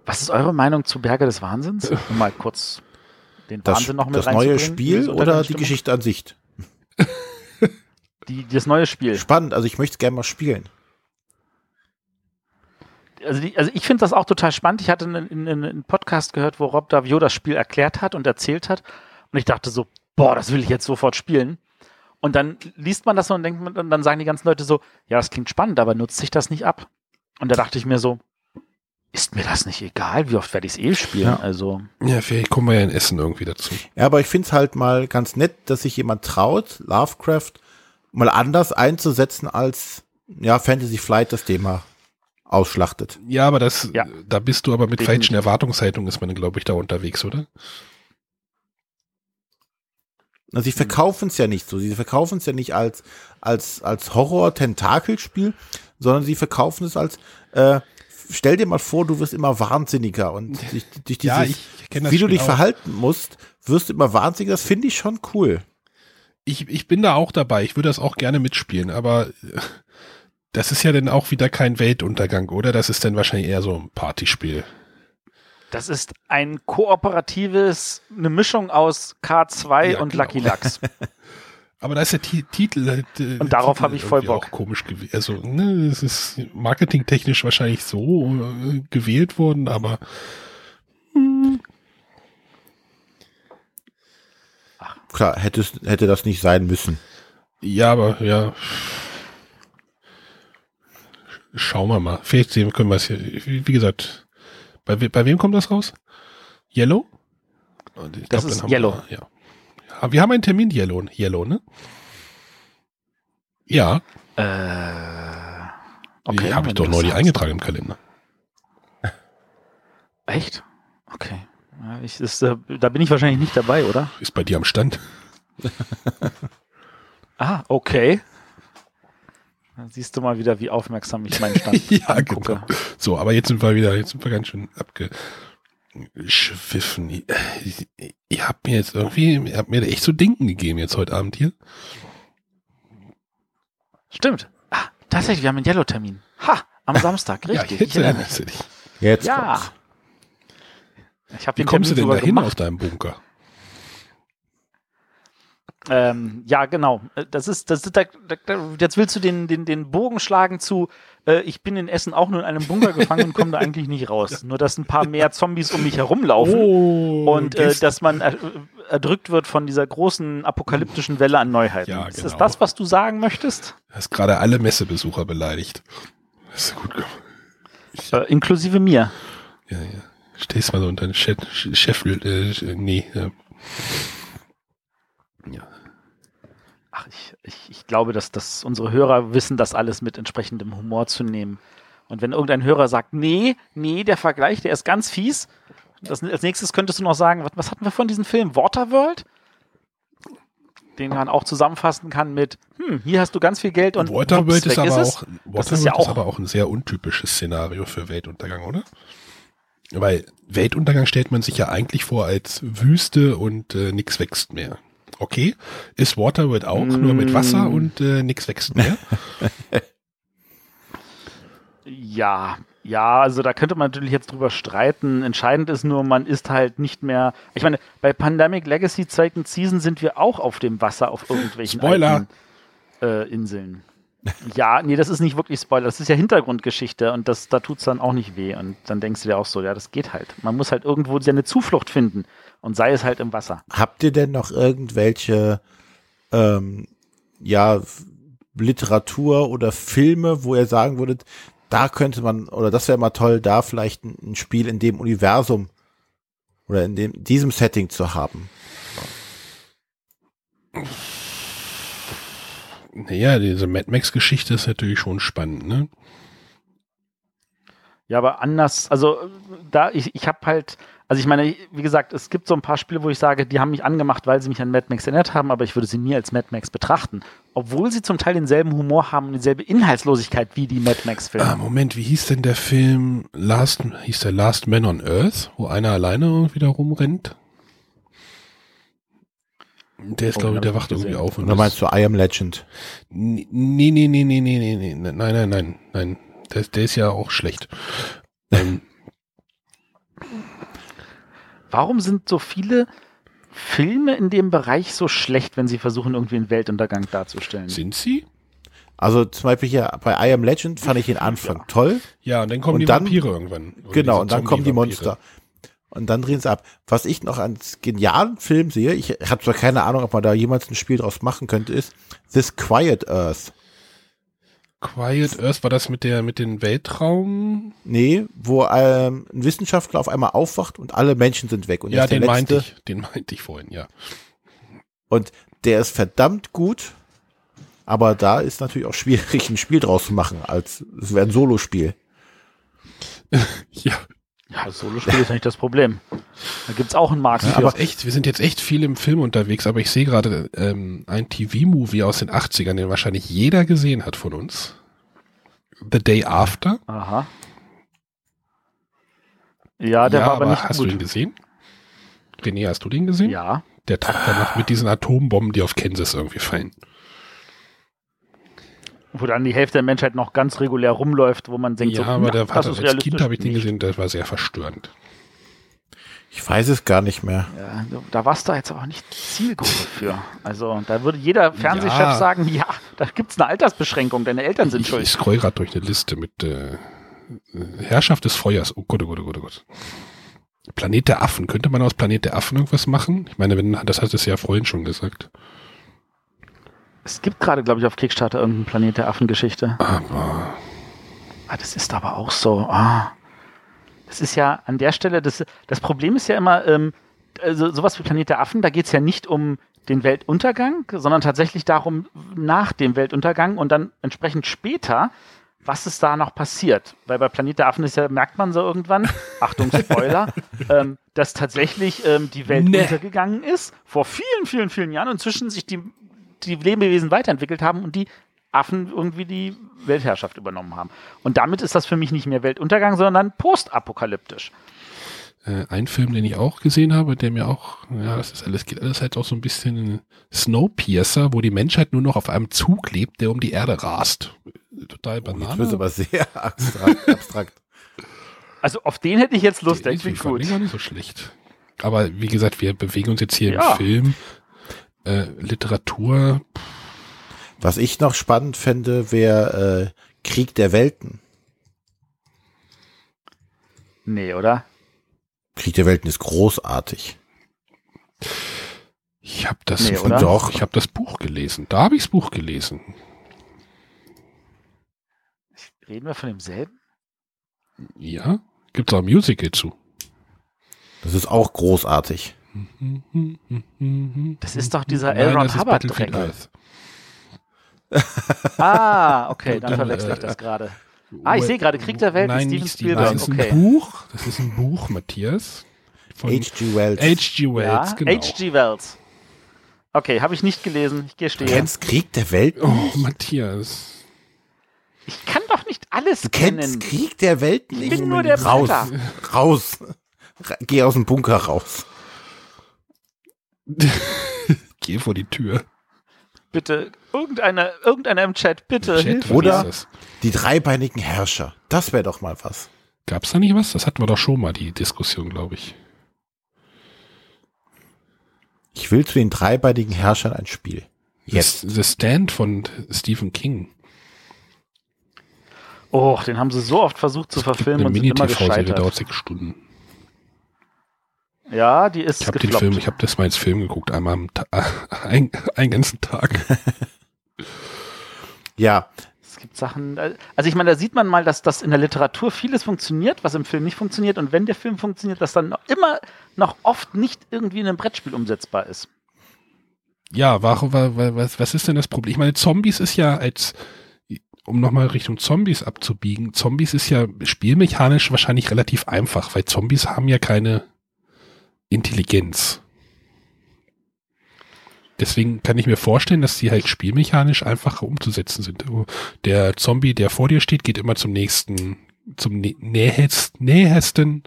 Was ist eure Meinung zu Berge des Wahnsinns? [laughs] Um mal kurz den Das, Wahnsinn noch mit das neue Spiel oder die? Geschichte an sich? [laughs] Die, das neue Spiel. Spannend, also ich möchte es gerne mal spielen. Also, die, also ich finde das auch total spannend. Ich hatte einen, einen, einen Podcast gehört, wo Rob Davio das Spiel erklärt hat und erzählt hat. Und ich dachte so, boah, das will ich jetzt sofort spielen. Und dann liest man das so und denkt man, und dann sagen die ganzen Leute so, ja, das klingt spannend, aber nutzt sich das nicht ab? Und da dachte ich mir so, ist mir das nicht egal? Wie oft werde ich es eh spielen? Ja. Also, Ja, vielleicht kommen wir ja in Essen irgendwie dazu. Ja, aber ich finde es halt mal ganz nett, dass sich jemand traut, Lovecraft mal anders einzusetzen, als ja, Fantasy Flight das Thema ausschlachtet. Ja, aber das, Ja. da bist du aber mit Definitiv. falschen Erwartungshaltungen ist man, glaube ich, da unterwegs, oder? Also sie verkaufen es ja nicht so. Sie verkaufen es ja nicht als, als, als Horror-Tentakelspiel, sondern sie verkaufen es als, äh, stell dir mal vor, du wirst immer wahnsinniger und [laughs] durch, durch dieses, Ja, ich das wie du dich auch. verhalten musst, wirst du immer wahnsinniger. Das finde ich schon cool. Ich, ich bin da auch dabei. Ich würde das auch gerne mitspielen, aber äh, das ist ja dann auch wieder kein Weltuntergang, oder? Das ist dann wahrscheinlich eher so ein Partyspiel. das ist ein kooperatives, eine Mischung aus K2 Ja, und genau. Lucky Lux. [laughs] Aber da ist der Ti- Titel äh, Und darauf habe ich voll Bock. Auch komisch gewählt. Also, ne, es ist marketingtechnisch wahrscheinlich so äh, gewählt worden, aber Klar, hätte, es- hätte das nicht sein müssen. ja, aber ja. Schauen wir mal. Vielleicht sehen, können wir es hier. Wie, gesagt, bei, bei wem kommt das raus? Yellow? Ich Das glaub, ist Yellow. Wir, ja. Aber wir haben einen Termin Yellow, Yellow, ne? Ja, äh, die habe ich doch neulich eingetragen im Kalender. Echt? Okay. Ich, ist, äh, da bin ich wahrscheinlich nicht dabei, oder? Ist bei dir am Stand. [laughs] Ah, okay. Da siehst du mal wieder, wie aufmerksam ich meinen Stand [laughs] ja, angucke. genau. So, aber jetzt sind wir wieder, jetzt sind wir ganz schön abgeschwiffen. Ihr, ihr habt mir jetzt irgendwie, ihr habt mir echt zu denken gegeben jetzt heute Abend hier. Stimmt. Ah, tatsächlich, wir haben einen Yellow-Termin. Ha, am [laughs] Samstag, richtig. ja, ich jetzt dich. Jetzt Ja. kommt's. Ich Wie kommst du Termin denn sogar dahin gemacht. aus deinem Bunker? Ähm, ja, genau. Äh, Das ist, das ist, da, da, jetzt willst du den, den, den Bogen schlagen zu, äh, ich bin in Essen auch nur in einem Bunker gefangen und komme da eigentlich nicht raus. [laughs] Nur, dass ein paar mehr Zombies um mich herumlaufen Oh, und äh, dass man er, erdrückt wird von dieser großen apokalyptischen Welle an Neuheiten. Ja, Ist genau. das das, was du sagen möchtest? Du hast gerade alle Messebesucher beleidigt. Das ist gut gemacht. Äh, inklusive mir. Ja, ja. Stehst mal so unter den Chef, Chef äh, nee. Äh, ja. Ach, ich, ich, ich glaube, dass, dass unsere Hörer wissen, das alles mit entsprechendem Humor zu nehmen. Und wenn irgendein Hörer sagt, nee, nee, der Vergleich, der ist ganz fies, das, als nächstes könntest du noch sagen, was, was hatten wir von diesem Film? Waterworld? Den man auch zusammenfassen kann mit, hm, hier hast du ganz viel Geld und Waterworld ist weg aber es. auch, Das Waterworld ist ja ist auch aber auch ein sehr untypisches Szenario für Weltuntergang, oder? Weil Weltuntergang stellt man sich ja eigentlich vor als Wüste und äh, nix wächst mehr. Okay, ist Waterworld auch, nur mit Wasser und äh, nix wächst mehr. [laughs] Ja, ja, also da könnte man natürlich jetzt drüber streiten. Entscheidend ist nur, man ist halt nicht mehr. Ich meine, bei Pandemic Legacy zweiten Season sind wir auch auf dem Wasser auf irgendwelchen Spoiler. alten, äh, Inseln. Ja, nee, das ist nicht wirklich Spoiler. Das ist ja Hintergrundgeschichte und das, da tut's dann auch nicht weh. Und dann denkst du dir auch so, ja, das geht halt. Man muss halt irgendwo seine Zuflucht finden und sei es halt im Wasser. Habt ihr denn noch irgendwelche ähm, ja, Literatur oder Filme, wo ihr sagen würdet, da könnte man, oder das wäre mal toll, da vielleicht ein, ein Spiel in dem Universum oder in dem, diesem Setting zu haben? Naja, diese Mad Max-Geschichte ist natürlich schon spannend, ne? Ja, aber anders, also da, ich, ich habe halt, also ich meine, wie gesagt, es gibt so ein paar Spiele, wo ich sage, die haben mich angemacht, weil sie mich an Mad Max erinnert haben, aber ich würde sie nie als Mad Max betrachten. Obwohl sie zum Teil denselben Humor haben und dieselbe Inhaltslosigkeit wie die Mad Max-Filme. Ah, Moment, wie hieß denn der Film Last, hieß der Last Man on Earth, wo einer alleine irgendwie da rumrennt? Der ist, oh, glaube ich, der wacht irgendwie auf. Und Oder meinst du I Am Legend? Nee, nee, nee, nee, nee, nee, nee, nein, nein, nein, nein. Der, der ist ja auch schlecht. [laughs] Ähm. Warum sind so viele Filme in dem Bereich so schlecht, wenn sie versuchen, irgendwie einen Weltuntergang darzustellen? Sind sie? Also zum Beispiel hier bei I Am Legend fand ich den Anfang ja. toll. Ja, und dann kommen und die dann, Vampire irgendwann. Genau, und dann kommen die, die Monster. Und dann drehen sie ab. Was ich noch als genialen Film sehe, ich habe zwar keine Ahnung, ob man da jemals ein Spiel draus machen könnte, ist This Quiet Earth. Quiet Earth war das mit der mit den Weltraum? Nee, wo ähm, ein Wissenschaftler auf einmal aufwacht und alle Menschen sind weg. Und ja, den meinte ich, den meinte ich vorhin, ja. Und der ist verdammt gut, aber da ist natürlich auch schwierig, ein Spiel draus zu machen, als es wäre ein Solospiel. [laughs] ja. Ja, Solospiel ist nicht das Problem. Da gibt's auch einen Markt. Wir sind, für. jetzt echt, wir sind jetzt echt viel im Film unterwegs, aber ich sehe gerade ähm, ein TV-Movie aus den 80ern, den wahrscheinlich jeder gesehen hat von uns. The Day After. Aha. Ja, der war aber nicht Hast gut. du ihn gesehen? René, hast du den gesehen? Ja. Der Tag danach mit diesen Atombomben, die auf Kansas irgendwie fallen. Wo dann die Hälfte der Menschheit noch ganz regulär rumläuft, wo man denkt, Ja, so, aber na, der das hat, ist als Kind habe ich den gesehen, das war sehr verstörend. Ich weiß es gar nicht mehr. Ja, da warst du jetzt aber nicht Zielgruppe für. Also da würde jeder Fernsehchef Ja. sagen, ja, da gibt's eine Altersbeschränkung, deine Eltern sind Ich, schuld. ich scroll gerade durch eine Liste mit äh, Herrschaft des Feuers. Oh Gott, oh Gott, oh Gott, oh Gott. Planet der Affen. Könnte man aus Planet der Affen irgendwas machen? Ich meine, wenn, das hat es ja vorhin schon gesagt. Es gibt gerade, glaube ich, auf Kickstarter irgendeine Planet der Affen-Geschichte. Aber Ah, das ist aber auch so. Ah. Das ist ja an der Stelle, das, das Problem ist ja immer, ähm, also sowas wie Planet der Affen, da geht's ja nicht um den Weltuntergang, sondern tatsächlich darum, nach dem Weltuntergang und dann entsprechend später, was ist da noch passiert. Weil bei Planet der Affen ist ja, merkt man so irgendwann, [laughs] Achtung, Spoiler, ähm, dass tatsächlich ähm, die Welt Nee. untergegangen ist, vor vielen, vielen, vielen Jahren und inzwischen sich die, die Lebewesen weiterentwickelt haben und die Affen irgendwie die Weltherrschaft übernommen haben. Und damit ist das für mich nicht mehr Weltuntergang, sondern postapokalyptisch. äh, ein Film, den ich auch gesehen habe, der mir auch, ja, das ist alles, geht alles halt auch so ein bisschen Snowpiercer, wo die Menschheit nur noch auf einem Zug lebt, der um die Erde rast. Total banal. wird es aber sehr [laughs] abstrakt. abstrakt. Also auf den hätte ich jetzt Lust, der Ich klingt gut. den gar nicht so schlecht. Aber wie gesagt, wir bewegen uns jetzt hier Ja. im Film. Äh, Literatur, Was ich noch spannend fände, wäre äh, Krieg der Welten. Nee, oder? Krieg der Welten ist großartig. ich habe das Nee? Doch. ich habe das Buch gelesen. Da habe ich das Buch gelesen. Reden wir von demselben? Ja, gibt's auch ein Musical zu. Das ist auch großartig. Das ist doch dieser Nein, L. Ron das ist Hubbard Battlefield Dreck. Earth. [laughs] Ah, okay, dann [laughs] dann, verwechsel ich äh, das gerade. Ah, ich sehe gerade Krieg der Welt Nein, Steven. Spielberg. Das ist ein okay. Buch. Das ist ein Buch, Matthias. Von H.G. Wells. H.G. Wells, Ja, genau. H.G. Wells. Okay, habe ich nicht gelesen. Ich gestehe. Du kennst Krieg der Welt Oh? Matthias. Ich kann doch nicht alles Du kennen. kennst Krieg der Welt nicht? bin nur der Raus. Raus. Ra- Geh aus dem Bunker raus. [laughs] Geh vor die Tür. Bitte, irgendeiner, irgendeiner im Chat, bitte. Chat. Oder die dreibeinigen Herrscher. Das wäre doch mal was. Gab's da nicht was? Das hatten wir doch schon mal, die Diskussion, glaube ich. Ich will zu den dreibeinigen Herrschern ein Spiel. Jetzt. The Stand von Stephen King. Oh, den haben sie so oft versucht zu verfilmen Eine und sind immer Mini-TV-Serie dauert gescheitert. sechs Stunden. Ja, die ist Ich habe den. Film, ich habe das mal ins Film geguckt, einmal am Ta [laughs] ein, einen ganzen Tag. [laughs] Ja, Es gibt Sachen, äh, also ich meine, da sieht man mal, dass das in der Literatur vieles funktioniert, was im Film nicht funktioniert. Und wenn der Film funktioniert, dass dann noch immer noch oft nicht irgendwie in einem Brettspiel umsetzbar ist. Ja, warum, wa- wa- was, was ist denn das Problem? Ich meine, Zombies ist ja als, um nochmal Richtung Zombies abzubiegen, Zombies ist ja spielmechanisch wahrscheinlich relativ einfach, weil Zombies haben ja keine Intelligenz. Deswegen kann ich mir vorstellen, dass die halt spielmechanisch einfacher umzusetzen sind. Der Zombie, der vor dir steht, geht immer zum nächsten, zum nä- nähest, nähesten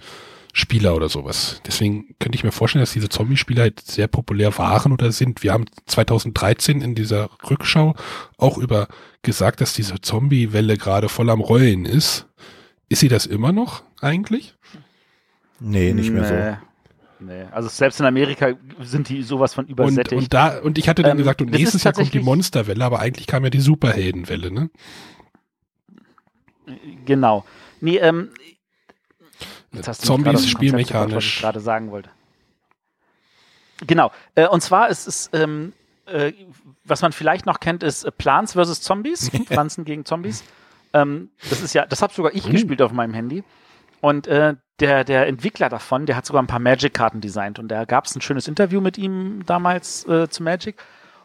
Spieler oder sowas. Deswegen könnte ich mir vorstellen, dass diese Zombie-Spiele halt sehr populär waren oder sind. Wir haben 2013 in dieser Rückschau auch über gesagt, dass diese Zombie-Welle gerade voll am Rollen ist. Ist sie das immer noch eigentlich? nee, nicht mehr so. Nee. Also selbst in Amerika sind die sowas von Und, übersättigt. und da, und ich hatte dann Ähm, gesagt, und nächstes Jahr kommt die Monsterwelle, aber eigentlich kam ja die Superheldenwelle, ne? Genau. Nee, ähm, jetzt hast du Zombies gebracht, Was ich gerade sagen wollte. Genau. Äh, und zwar ist es, ähm, äh, was man vielleicht noch kennt, ist äh, Plants vs. Zombies, [laughs] Pflanzen gegen Zombies. Ähm, das ist ja, das habe sogar ich Uh. gespielt auf meinem Handy. Und äh, der, der Entwickler davon, der hat sogar ein paar Magic-Karten designt. Und da gab es ein schönes Interview mit ihm damals äh, zu Magic.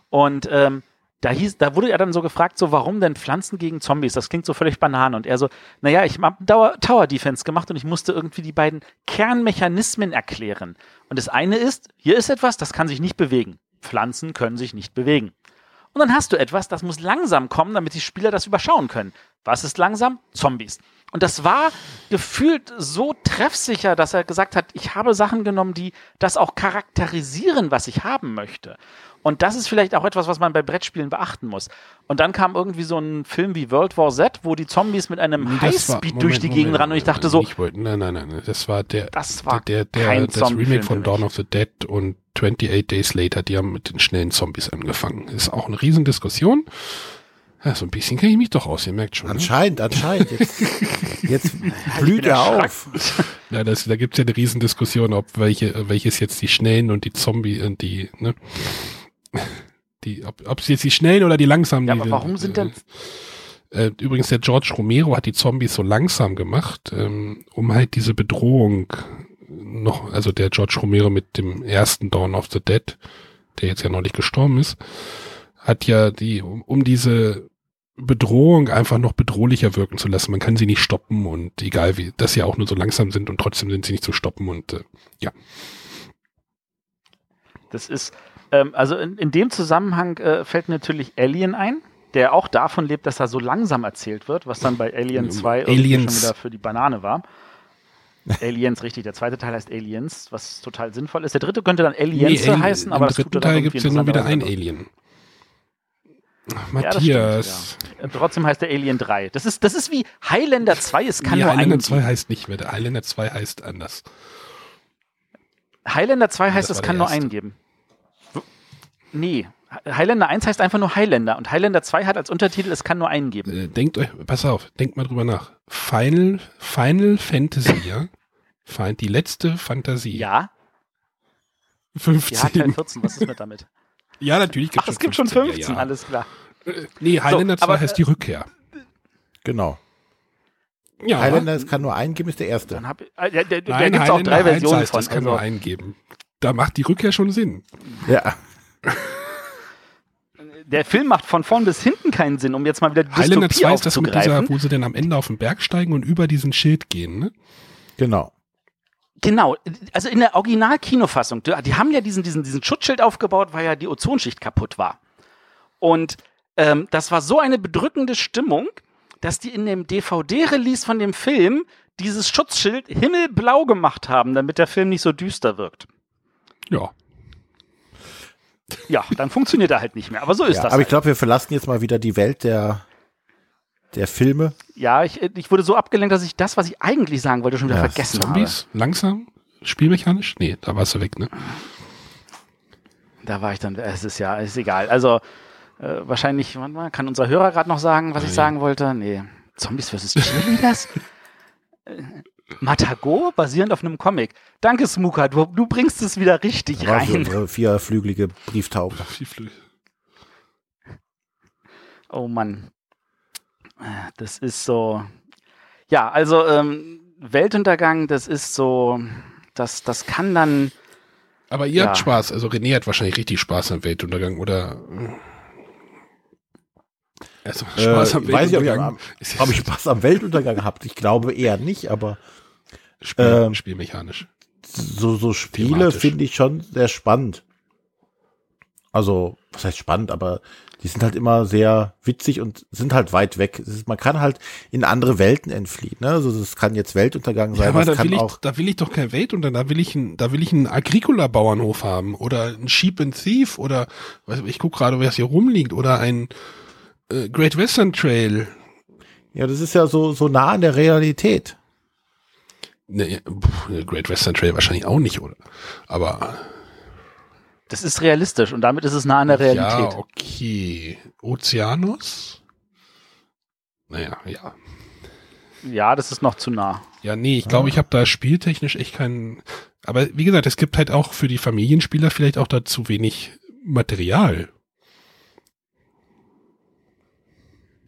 Und ähm, da hieß, da wurde er dann so gefragt, so warum denn Pflanzen gegen Zombies? Das klingt so völlig Banane. Und er so, naja, ich habe Tower Defense gemacht und ich musste irgendwie die beiden Kernmechanismen erklären. Und das eine ist, hier ist etwas, das kann sich nicht bewegen. Pflanzen können sich nicht bewegen. Und dann hast du etwas, das muss langsam kommen, damit die Spieler das überschauen können. Was ist langsam? Zombies. Und das war gefühlt so treffsicher, dass er gesagt hat, ich habe Sachen genommen, die das auch charakterisieren, was ich haben möchte. Und das ist vielleicht auch etwas, was man bei Brettspielen beachten muss. Und dann kam irgendwie so ein Film wie World War Z, wo die Zombies mit einem war- Highspeed Moment, durch die Gegend Moment, ran und ich dachte so, Ich wollte, nein, nein, nein, das war der, Das war der, der, kein das Remake von Dawn of the Dead und 28 Days Later, die haben mit den schnellen Zombies angefangen. Ist auch eine Riesendiskussion. Ja, so ein bisschen kenne ich mich doch aus, ihr merkt schon. Anscheinend, anscheinend. Jetzt, [laughs] jetzt blüht er auf. Ne? Ja, das, da gibt's ja eine Riesendiskussion, ob welche, welches jetzt die Schnellen und die Zombie und die, ne? Die, ob, ob es jetzt die Schnellen oder die langsamen. Ja, die, aber warum sind denn- Äh, übrigens, der George Romero hat die Zombies so langsam gemacht, ähm, um halt diese Bedrohung noch, also der George Romero mit dem ersten Dawn of the Dead, der jetzt ja neulich gestorben ist, hat ja die, um, diese Bedrohung einfach noch bedrohlicher wirken zu lassen. Man kann sie nicht stoppen und egal wie, dass sie auch nur so langsam sind und trotzdem sind sie nicht zu stoppen und äh, ja. Das ist, ähm, also in, in dem Zusammenhang äh, fällt natürlich Alien ein, der auch davon lebt, dass er so langsam erzählt wird, was dann bei Alien 2 irgendwie schon Aliens. wieder für die Banane war. Aliens, richtig. Der zweite Teil heißt Aliens, was total sinnvoll ist. Der dritte könnte dann Aliens Ali- heißen, aber das tut er dann Teil irgendwie gibt's ja nur wieder ein Alien. Ach, Ja, Matthias. stimmt, ja. Trotzdem heißt der Alien 3. Das ist, das ist wie Highlander 2, es kann nee, nur Highlander einen 2 geben. heißt nicht mehr. Der Highlander 2 heißt anders. Highlander 2 heißt, es kann nur einen geben. Nee, Highlander 1 heißt einfach nur Highlander und Highlander 2 hat als Untertitel, es kann nur einen geben. Äh, denkt euch, pass auf, denkt mal drüber nach. Final, Final Fantasy, ja? Die letzte Fantasie. Ja, 15. ja, Teil 14, was ist mit damit? [laughs] Ja, natürlich Ach, es gibt schon 15, ja, ja. alles klar. Äh, Nee, Highlander So, 2 aber, heißt die Rückkehr. Genau. Ja. Highlander, es kann nur einen geben, ist der erste. Dann hab, äh, der der, Nein, gibt es auch Highlander drei 1 Versionen heißt, von. Das kann Also, nur einen geben. Da macht die Rückkehr schon Sinn. Ja. Der Film macht von vorn bis hinten keinen Sinn, um jetzt mal wieder die Highlander Dystopie 2 ist das mit dieser, wo sie dann am Ende auf den Berg steigen und über diesen Schild gehen, ne? Genau. Genau, also in der Original-Kinofassung, die die haben ja diesen, diesen, diesen Schutzschild aufgebaut, weil ja die Ozonschicht kaputt war. Und ähm, das war so eine bedrückende Stimmung, dass die in dem DVD-Release von dem Film dieses Schutzschild himmelblau gemacht haben, damit der Film nicht so düster wirkt. Ja. Ja, dann funktioniert er halt nicht mehr. Aber so ist ja, das. aber halt. ich glaube, wir verlassen jetzt mal wieder die Welt der, der Filme. Ja, ich, ich wurde so abgelenkt, dass ich das, was ich eigentlich sagen wollte, schon wieder Ja, vergessen Zombies? Langsam? Spielmechanisch? Nee, da warst du weg, ne? habe. Da war ich dann, es ist ja, ist egal. Also, äh, wahrscheinlich, warte mal, kann unser Hörer gerade noch sagen, was ich Nein. sagen wollte? Nee. Zombies vs. Cheerleaders? [laughs] Äh, Matago, basierend auf einem Comic. Danke, Smuka, du, du bringst es wieder richtig war rein. eine vierflügelige Brieftauben. Oh Mann. Äh, Das ist so. Ja, also ähm, Weltuntergang, das ist so. Das, das kann dann. Aber ihr habt Ja. Spaß, also René hat wahrscheinlich richtig Spaß am Weltuntergang, oder? Also Spaß am äh, weiß ich, ob ich, Weltuntergang. Spaß am Weltuntergang gehabt. Ich glaube eher nicht, aber Spiel, ähm, spielmechanisch. so, so Spiele finde ich schon sehr spannend. Also, was heißt spannend, aber die sind halt immer sehr witzig und sind halt weit weg. Es ist, man kann halt in andere Welten entfliehen. Ne? Also das kann jetzt Weltuntergang sein, Ja, aber da kann will, ich, da will ich doch kein Weltuntergang, da will ich einen, da will ich einen Agricola-Bauernhof haben oder ein Sheep and Thief oder ich guck gerade, wer es hier rumliegt oder ein äh, Great Western Trail. Ja, das ist ja so, so nah an der Realität. Ne, pff, Great Western Trail wahrscheinlich auch nicht, oder? Aber Das ist realistisch und damit ist es nah an der Realität. ja, okay. Ozeanus? Naja, ja. Ja, das ist noch zu nah. Ja, nee, ich glaube, ich habe da spieltechnisch echt keinen. Aber wie gesagt, es gibt halt auch für die Familienspieler vielleicht auch da zu wenig Material.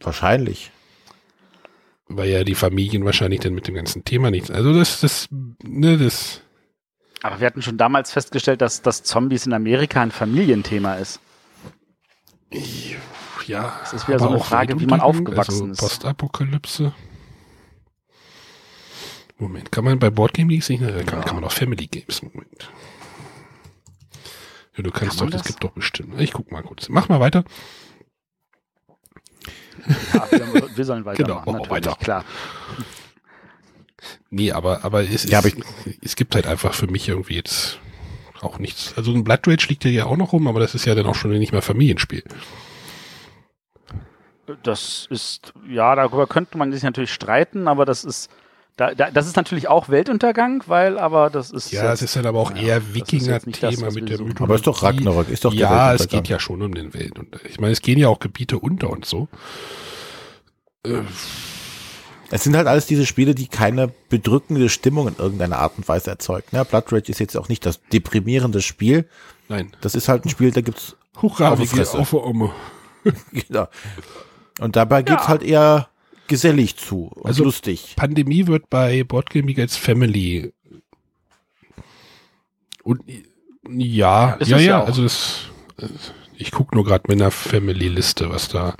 Wahrscheinlich. Weil ja die Familien wahrscheinlich dann mit dem ganzen Thema nichts. Also das, das, ne, das. Aber wir hatten schon damals festgestellt, dass, dass Zombies in Amerika ein Familienthema ist. Ja, Das ist wieder so eine Frage, wie man Weltuntergang, aufgewachsen also ist. Postapokalypse. Moment, kann man bei Boardgame Leagues nicht? Ne, kann, kann man auch Family Games. Moment. Ja, du kannst Kann doch, das das? gibt doch bestimmt. Ich guck mal kurz. Mach mal weiter. Ja, wir, wir sollen Genau, weitermachen, mach natürlich, weiter. klar. Nee, aber, aber es, Ja, es, aber es gibt halt einfach für mich irgendwie jetzt auch nichts. Also ein Blood Rage liegt ja auch noch rum, aber das ist ja dann auch schon nicht mehr Familienspiel. Das ist, ja, darüber könnte man sich natürlich streiten, aber das ist, da, da, das ist natürlich auch Weltuntergang, weil, aber das ist. Ja, es ist dann aber auch ja, eher Wikinger-Thema mit der. Mythologie. Aber ist doch Ragnarok, ist doch der Ja, es Weltuntergang. geht ja schon um den Welt. Und ich meine, es gehen ja auch Gebiete unter und so. Äh, Es sind halt alles diese Spiele, die keine bedrückende Stimmung in irgendeiner Art und Weise erzeugen. Ne? Blood Rage ist jetzt auch nicht das deprimierende Spiel. Nein. Das ist halt ein Spiel, da gibt's Hurra, auf die Fresse. auf [laughs] genau. Und dabei geht's halt eher gesellig zu und Also lustig. Pandemie wird bei Boardgame League als Family. Und ja, Ist ja, ja ja, also das, ich gucke nur gerade mit einer Family-Liste, was da.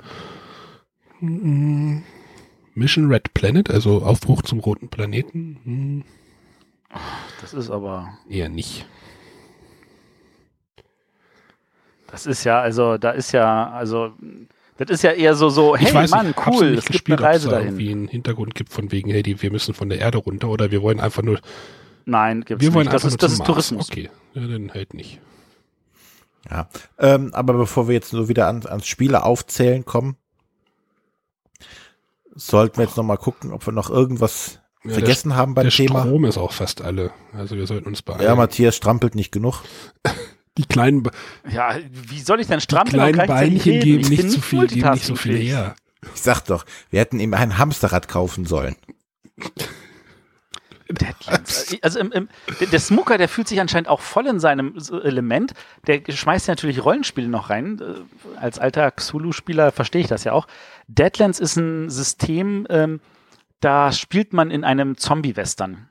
Mission Red Planet, also Aufbruch zum roten Planeten. Hm, Das ist aber, eher nicht. das ist ja, also, da ist ja, also, das ist ja eher so, so, hey ich weiß Mann, hab's cool, es gibt gespielt, eine Reise da dahin. irgendwie einen Hintergrund gibt von wegen, hey, die, wir müssen von der Erde runter oder wir wollen einfach nur. Nein, gibt's wir wollen nicht. Das einfach ist, nur das ist Mars. Tourismus. Okay, ja, dann halt nicht. Ja. Ähm, aber bevor wir jetzt nur wieder an, ans Spiele aufzählen kommen, sollten wir jetzt noch mal gucken, ob wir noch irgendwas Ja, vergessen der, haben beim der Thema. Strom ist auch fast alle. Also wir sollten uns beeilen. Ja, Matthias strampelt nicht genug. [laughs] die kleinen, Be- Ja, wie soll ich denn die strampeln und kleinen gleichzeitig Beinchen geben Ich nicht so viel, geben nicht so viel her. Ich sag doch, wir hätten ihm ein Hamsterrad kaufen sollen. Deadlands. Also im, im, der- der Smucker, der fühlt sich anscheinend auch voll in seinem Element. Der schmeißt ja natürlich Rollenspiele noch rein. Äh, Als alter Xulu-Spieler verstehe ich das ja auch. Deadlands ist ein System, ähm, da spielt man in einem Zombie-Western.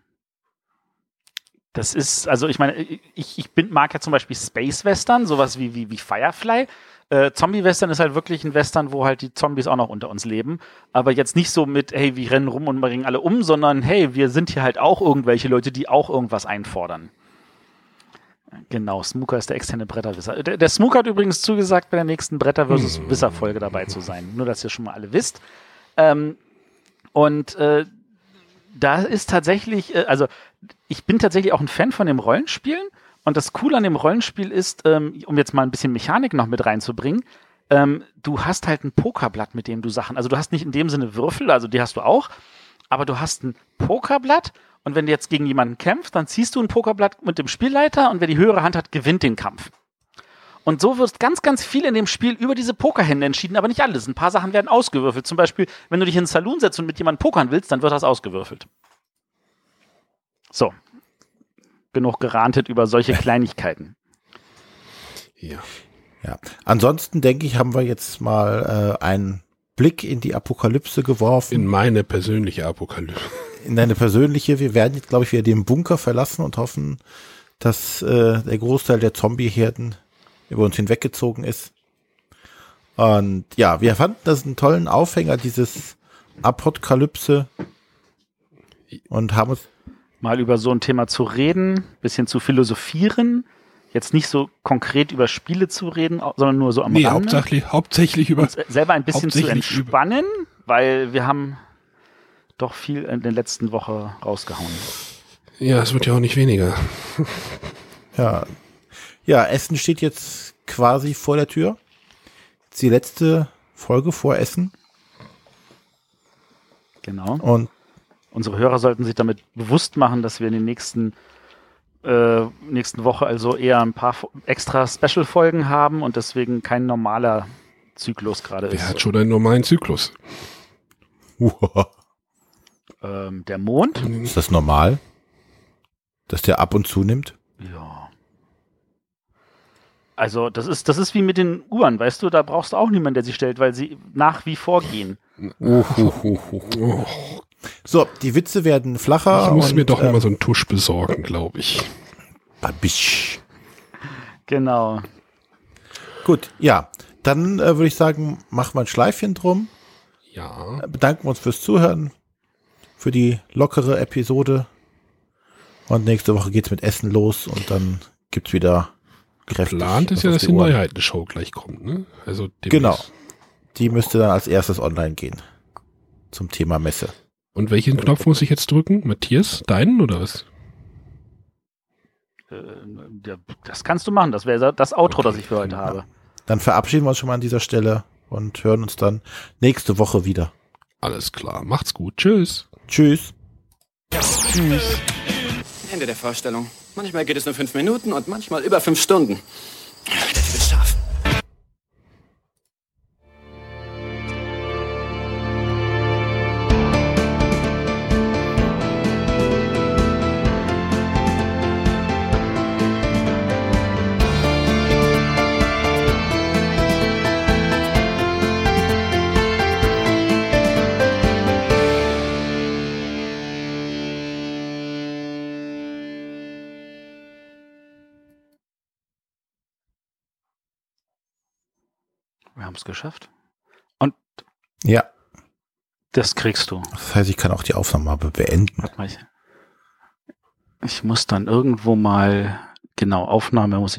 Das ist, also ich meine, ich, ich bin, mag ja zum Beispiel Space Western, sowas wie, wie, wie Firefly. Äh, Zombie-Western ist halt wirklich ein Western, wo halt die Zombies auch noch unter uns leben. Aber jetzt nicht so mit, hey, wir rennen rum und bringen alle um, sondern hey, wir sind hier halt auch irgendwelche Leute, die auch irgendwas einfordern. Genau, Smooker ist der externe Bretterwisser. Der, der Smooker hat übrigens zugesagt, bei der nächsten Bretter versus Hm. Wisser-Folge dabei zu sein. Nur, dass ihr schon mal alle wisst. Ähm, und äh, da ist tatsächlich, äh, also ich bin tatsächlich auch ein Fan von dem Rollenspielen. Und das Coole an dem Rollenspiel ist, ähm, um jetzt mal ein bisschen Mechanik noch mit reinzubringen, ähm, du hast halt ein Pokerblatt, mit dem du Sachen, also du hast nicht in dem Sinne Würfel, also die hast du auch, aber du hast ein Pokerblatt und wenn du jetzt gegen jemanden kämpfst, dann ziehst du ein Pokerblatt mit dem Spielleiter und wer die höhere Hand hat, gewinnt den Kampf. Und so wird ganz, ganz viel in dem Spiel über diese Pokerhände entschieden, aber nicht alles. Ein paar Sachen werden ausgewürfelt. Zum Beispiel, wenn du dich in einen Saloon setzt und mit jemandem pokern willst, dann wird das ausgewürfelt. So. Genug gerantet über solche [laughs] Kleinigkeiten. Ja. Ja. Ansonsten denke ich, haben wir jetzt mal äh, einen Blick in die Apokalypse geworfen. In meine persönliche Apokalypse. In deine persönliche. Wir werden jetzt, glaube ich, wieder den Bunker verlassen und hoffen, dass äh, der Großteil der Zombie-Herden über uns hinweggezogen ist. Und ja, wir fanden das einen tollen Aufhänger, dieses Apokalypse. Und haben uns Mal über so ein Thema zu reden, bisschen zu philosophieren, jetzt nicht so konkret über Spiele zu reden, sondern nur so am Nee, Rande. hauptsächlich, hauptsächlich über. uns selber ein bisschen zu hauptsächlich über- entspannen, weil wir haben doch viel in der letzten Woche rausgehauen. Ja, es wird ja auch nicht weniger. [laughs] Ja. Ja, Essen steht jetzt quasi vor der Tür. Jetzt die letzte Folge vor Essen. Genau. Und Unsere Hörer sollten sich damit bewusst machen, dass wir in den nächsten äh, nächsten Woche also eher ein paar extra Special-Folgen haben und deswegen kein normaler Zyklus gerade Wer ist. hat schon einen normalen Zyklus? [laughs] Ähm, der Mond? ist das normal? Dass der ab und zu nimmt? Ja. Also, das ist, das ist wie mit den Uhren, weißt du, da brauchst du auch niemanden, der sie stellt, weil sie nach wie vor gehen. [laughs] So, die Witze werden flacher. Ich muss und, mir doch ähm, immer so einen Tusch besorgen, glaube ich. Babisch. Genau. Gut, ja. Dann äh, würde ich sagen, machen wir ein Schleifchen drum. Ja. Äh, Bedanken uns fürs Zuhören, für die lockere Episode. Und nächste Woche geht's mit Essen los und dann gibt's wieder kräftig. Geplant ist ja, dass die die. Neuheiten-Show gleich kommt, ne? Also. Genau. Die müsste dann als erstes online gehen. Zum Thema Messe. Und welchen Knopf muss ich jetzt drücken? Matthias, deinen oder was? Äh, das kannst du machen. Das wäre das Outro, das ich für heute habe. Dann verabschieden wir uns schon mal an dieser Stelle und hören uns dann nächste Woche wieder. Alles klar. Macht's gut. Tschüss. Tschüss. Tschüss. Ende der Vorstellung. Manchmal geht es nur fünf Minuten und manchmal über fünf Stunden. Wir haben es geschafft. Und Ja. das kriegst du. Das heißt, ich kann auch die Aufnahme beenden. Warte mal. Ich, ich muss dann irgendwo mal, genau, Aufnahme muss ich